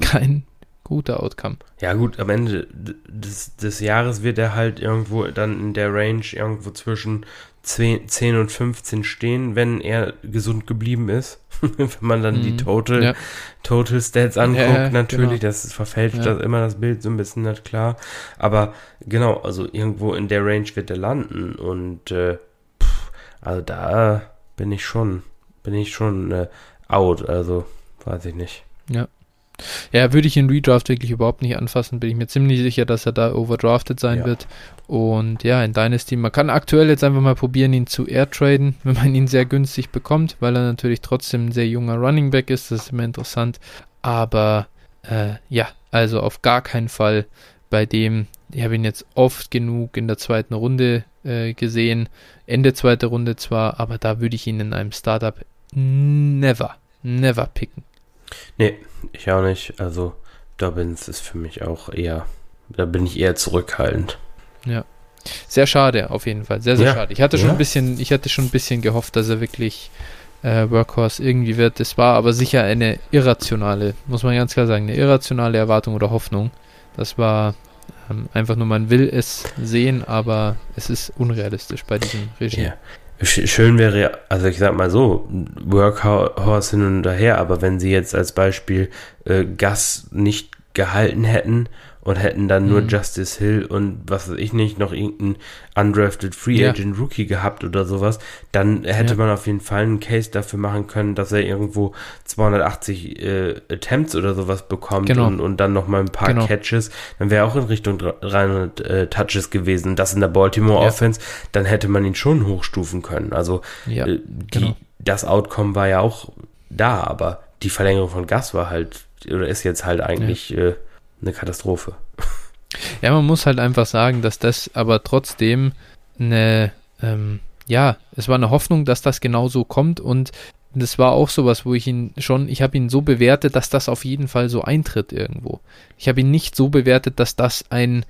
kein guter Outcome. Ja, gut, am Ende des, des Jahres wird er halt irgendwo dann in der Range irgendwo zwischen 10, 10 und 15 stehen, wenn er gesund geblieben ist. [laughs] wenn man dann mhm. die Total, ja. Total Stats anguckt, ja, natürlich, genau. das verfälscht ja. das immer das Bild so ein bisschen, das klar. Aber genau, also irgendwo in der Range wird er landen und äh, pff, also da bin ich schon, bin ich schon äh, out, also weiß ich nicht. Ja. Ja, würde ich in Redraft wirklich überhaupt nicht anfassen, bin ich mir ziemlich sicher, dass er da overdrafted sein ja. wird. Und ja, in Dynasty, man kann aktuell jetzt einfach mal probieren, ihn zu airtraden, [laughs] wenn man ihn sehr günstig bekommt, weil er natürlich trotzdem ein sehr junger Running Back ist, das ist immer interessant. Aber äh, ja, also auf gar keinen Fall bei dem, ich habe ihn jetzt oft genug in der zweiten Runde äh, gesehen, Ende zweite Runde zwar, aber da würde ich ihn in einem Startup never, never picken. Nee, ich auch nicht. Also Dobbins ist für mich auch eher, da bin ich eher zurückhaltend. Ja. Sehr schade, auf jeden Fall. Sehr, sehr ja. schade. Ich hatte schon ja. ein bisschen, ich hatte schon ein bisschen gehofft, dass er wirklich äh, Workhorse irgendwie wird. Das war aber sicher eine irrationale, muss man ganz klar sagen, eine irrationale Erwartung oder Hoffnung. Das war ähm, einfach nur, man will es sehen, aber es ist unrealistisch bei diesem Regime. Ja. Schön wäre, also ich sag mal so, Workhorse hin und her, aber wenn sie jetzt als Beispiel äh, Gas nicht gehalten hätten und hätten dann nur mhm. Justice Hill und was weiß ich nicht, noch irgendeinen undrafted Free Agent ja. Rookie gehabt oder sowas, dann hätte ja. man auf jeden Fall einen Case dafür machen können, dass er irgendwo 280 äh, Attempts oder sowas bekommt genau. und, und dann noch mal ein paar genau. Catches, dann wäre auch in Richtung 300 äh, Touches gewesen. Das in der Baltimore ja. Offense, dann hätte man ihn schon hochstufen können. Also äh, die, genau. das Outcome war ja auch da, aber die Verlängerung von Gas war halt oder ist jetzt halt eigentlich äh, eine Katastrophe. Ja, man muss halt einfach sagen, dass das aber trotzdem eine, ähm, ja, es war eine Hoffnung, dass das genau so kommt und das war auch sowas, wo ich ihn schon, ich habe ihn so bewertet, dass das auf jeden Fall so eintritt irgendwo. Ich habe ihn nicht so bewertet, dass das ein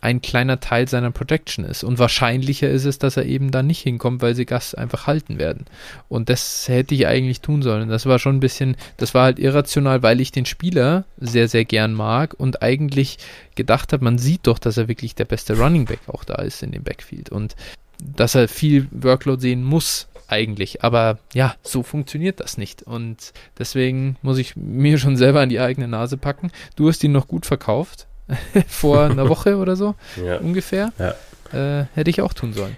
ein kleiner Teil seiner Projection ist. Und wahrscheinlicher ist es, dass er eben da nicht hinkommt, weil sie Gas einfach halten werden. Und das hätte ich eigentlich tun sollen. Das war schon ein bisschen, das war halt irrational, weil ich den Spieler sehr, sehr gern mag und eigentlich gedacht habe, man sieht doch, dass er wirklich der beste Running Back auch da ist in dem Backfield. Und dass er viel Workload sehen muss, eigentlich. Aber ja, so funktioniert das nicht. Und deswegen muss ich mir schon selber an die eigene Nase packen. Du hast ihn noch gut verkauft. [laughs] vor einer [laughs] Woche oder so ja. ungefähr. Ja. Äh, hätte ich auch tun sollen.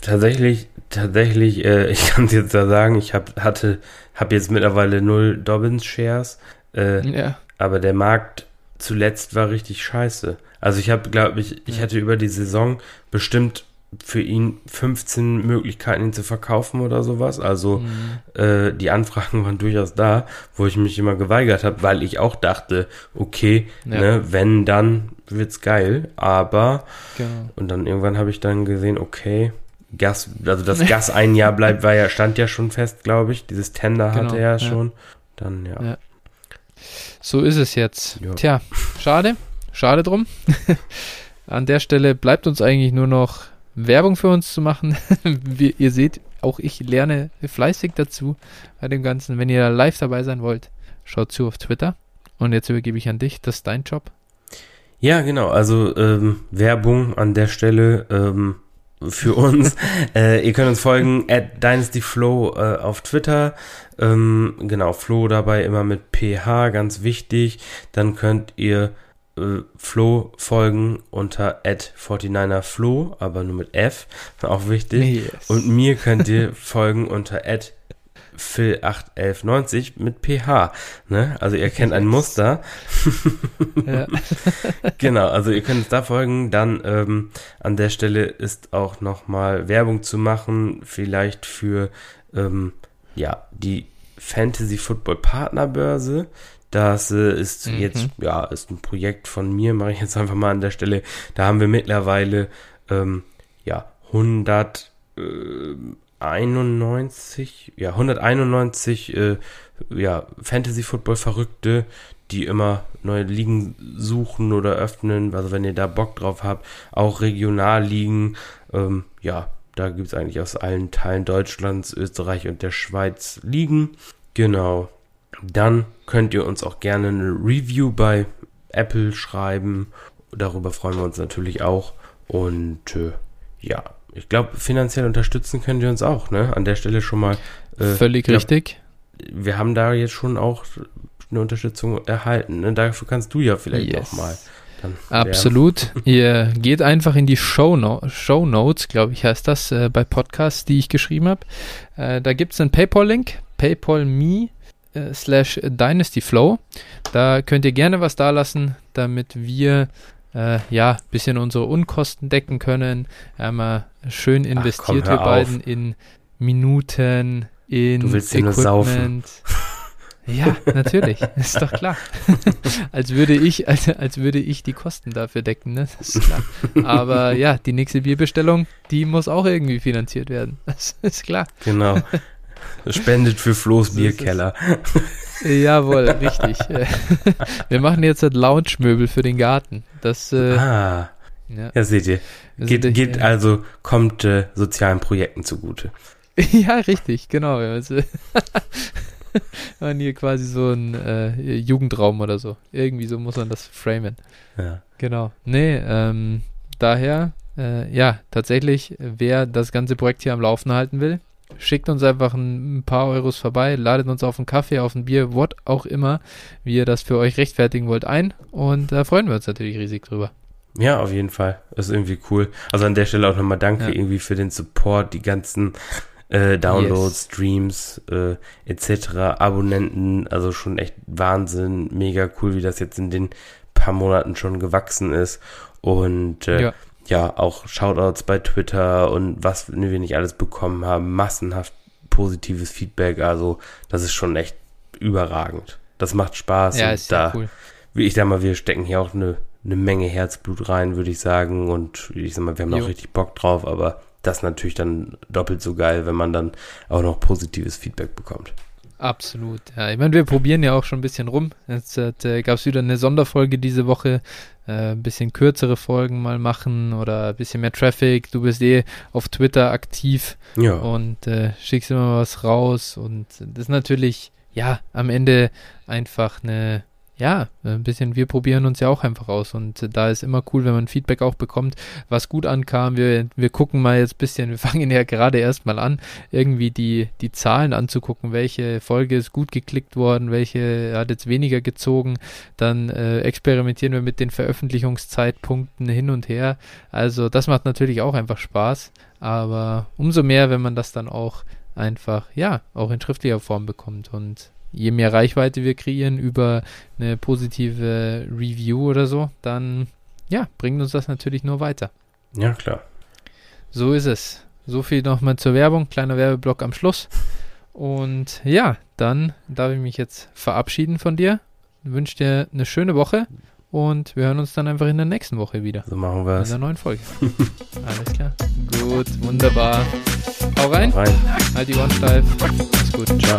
Tatsächlich, tatsächlich, äh, ich kann es jetzt da sagen, ich hab, hatte, habe jetzt mittlerweile null Dobbins-Shares, äh, ja. aber der Markt zuletzt war richtig scheiße. Also ich habe, glaube ich, ich hatte über die Saison bestimmt für ihn 15 Möglichkeiten, ihn zu verkaufen oder sowas. Also mhm. äh, die Anfragen waren durchaus da, wo ich mich immer geweigert habe, weil ich auch dachte, okay, ja. ne, wenn, dann wird's geil. Aber genau. und dann irgendwann habe ich dann gesehen, okay, Gas, also das Gas ein Jahr [laughs] bleibt, war ja, stand ja schon fest, glaube ich. Dieses Tender genau, hatte er ja schon. Dann, ja. ja. So ist es jetzt. Ja. Tja, schade. Schade drum. [laughs] An der Stelle bleibt uns eigentlich nur noch Werbung für uns zu machen. [laughs] Wie ihr seht, auch ich lerne fleißig dazu bei dem Ganzen. Wenn ihr live dabei sein wollt, schaut zu auf Twitter. Und jetzt übergebe ich an dich. Das ist dein Job. Ja, genau. Also ähm, Werbung an der Stelle ähm, für uns. [laughs] äh, ihr könnt uns folgen at DynastyFlow äh, auf Twitter. Ähm, genau, Flo dabei immer mit PH, ganz wichtig. Dann könnt ihr äh, Flo folgen unter 49erFlo, aber nur mit F, [laughs] auch wichtig. Yes. Und mir könnt ihr [laughs] folgen unter Phil81190 mit PH. Ne? Also ihr kennt ein Muster. [laughs] genau, also ihr könnt es da folgen. Dann ähm, an der Stelle ist auch nochmal Werbung zu machen, vielleicht für ähm, ja, die Fantasy Football Partnerbörse. Das äh, ist mhm. jetzt, ja, ist ein Projekt von mir, mache ich jetzt einfach mal an der Stelle. Da haben wir mittlerweile, ähm, ja, 100 äh, 191, ja, 191 äh, ja, Fantasy-Football-Verrückte, die immer neue Ligen suchen oder öffnen. Also wenn ihr da Bock drauf habt, auch Regionalligen, ähm, ja, da gibt es eigentlich aus allen Teilen Deutschlands, Österreich und der Schweiz Ligen. Genau. Dann könnt ihr uns auch gerne eine Review bei Apple schreiben. Darüber freuen wir uns natürlich auch. Und äh, ja, ich glaube, finanziell unterstützen könnt ihr uns auch, ne? An der Stelle schon mal. Äh, Völlig glaub, richtig. Wir haben da jetzt schon auch eine Unterstützung erhalten. Ne? Dafür kannst du ja vielleicht yes. auch mal. Absolut. [laughs] Ihr geht einfach in die Show, no Show Notes, glaube ich, heißt das, äh, bei Podcasts, die ich geschrieben habe. Äh, da gibt es einen PayPal-Link, PayPal.me äh, slash DynastyFlow. Da könnt ihr gerne was da lassen, damit wir äh, ja, bisschen unsere Unkosten decken können. Einmal schön investiert Ach, komm, wir beiden in Minuten, in du willst Equipment. Nur saufen. [laughs] Ja, natürlich, ist doch klar. [laughs] als würde ich, als, als würde ich die Kosten dafür decken, ne? Das ist klar. Aber ja, die nächste Bierbestellung, die muss auch irgendwie finanziert werden. Das ist klar. Genau. Spendet für Flo's Bierkeller. Jawohl, richtig. [laughs] Wir machen jetzt das Lounge-Möbel für den Garten. Das, äh, ah, ja. ja, seht ihr. Geht, ich, geht also, kommt äh, sozialen Projekten zugute. [laughs] Ja, richtig, genau. Also, man [laughs] hier quasi so ein äh, Jugendraum oder so. Irgendwie so muss man das framen. Ja. Genau. Nee, ähm, daher, äh, ja, tatsächlich, wer das ganze Projekt hier am Laufen halten will, schickt uns einfach ein, ein, paar Euros vorbei, ladet uns auf einen Kaffee, auf ein Bier, what auch immer, wie ihr das für euch rechtfertigen wollt, ein. Und da freuen wir uns natürlich riesig drüber. Ja, auf jeden Fall. Das ist irgendwie cool. Also an der Stelle auch nochmal danke ja. irgendwie für den Support, die ganzen äh, Downloads, yes. Streams äh, etc., Abonnenten. Also schon echt Wahnsinn, mega cool, wie das jetzt in den paar Monaten schon gewachsen ist. Und äh, ja ja, auch Shoutouts bei Twitter und was wir nicht alles bekommen haben, massenhaft positives Feedback, also das ist schon echt überragend. Das macht Spaß ja, ist da, cool. wie ich sag mal, wir stecken hier auch eine, eine Menge Herzblut rein, würde ich sagen und ich sag mal, wir haben jo. auch richtig Bock drauf, aber das natürlich dann doppelt so geil, wenn man dann auch noch positives Feedback bekommt. Absolut. Ja, ich meine, wir probieren ja auch schon ein bisschen rum. Jetzt äh, gab es wieder eine Sonderfolge diese Woche. Äh, ein bisschen kürzere Folgen mal machen oder ein bisschen mehr Traffic. Du bist eh auf Twitter aktiv ja. und äh, schickst immer was raus. Und das ist natürlich, ja, am Ende einfach eine ja, ein bisschen, wir probieren uns ja auch einfach aus und da ist immer cool, wenn man Feedback auch bekommt, was gut ankam. Wir, wir gucken mal jetzt ein bisschen, wir [laughs] fangen ja gerade erstmal an, irgendwie die, die Zahlen anzugucken, welche Folge ist gut geklickt worden, welche hat jetzt weniger gezogen. Dann äh, experimentieren wir mit den Veröffentlichungszeitpunkten hin und her. Also das macht natürlich auch einfach Spaß, aber umso mehr, wenn man das dann auch einfach, ja, auch in schriftlicher Form bekommt und je mehr Reichweite wir kreieren über eine positive Review oder so, dann ja, bringt uns das natürlich nur weiter. Ja, klar. So ist es. So viel nochmal zur Werbung, kleiner Werbeblock am Schluss. Und ja, dann darf ich mich jetzt verabschieden von dir. Wünsche dir eine schöne Woche und wir hören uns dann einfach in der nächsten Woche wieder. So machen wir es. In der neuen Folge. [laughs] Alles klar. Gut, wunderbar. Hau rein. Hau rein. Halt die Ohren steif. Mach's gut. Ciao.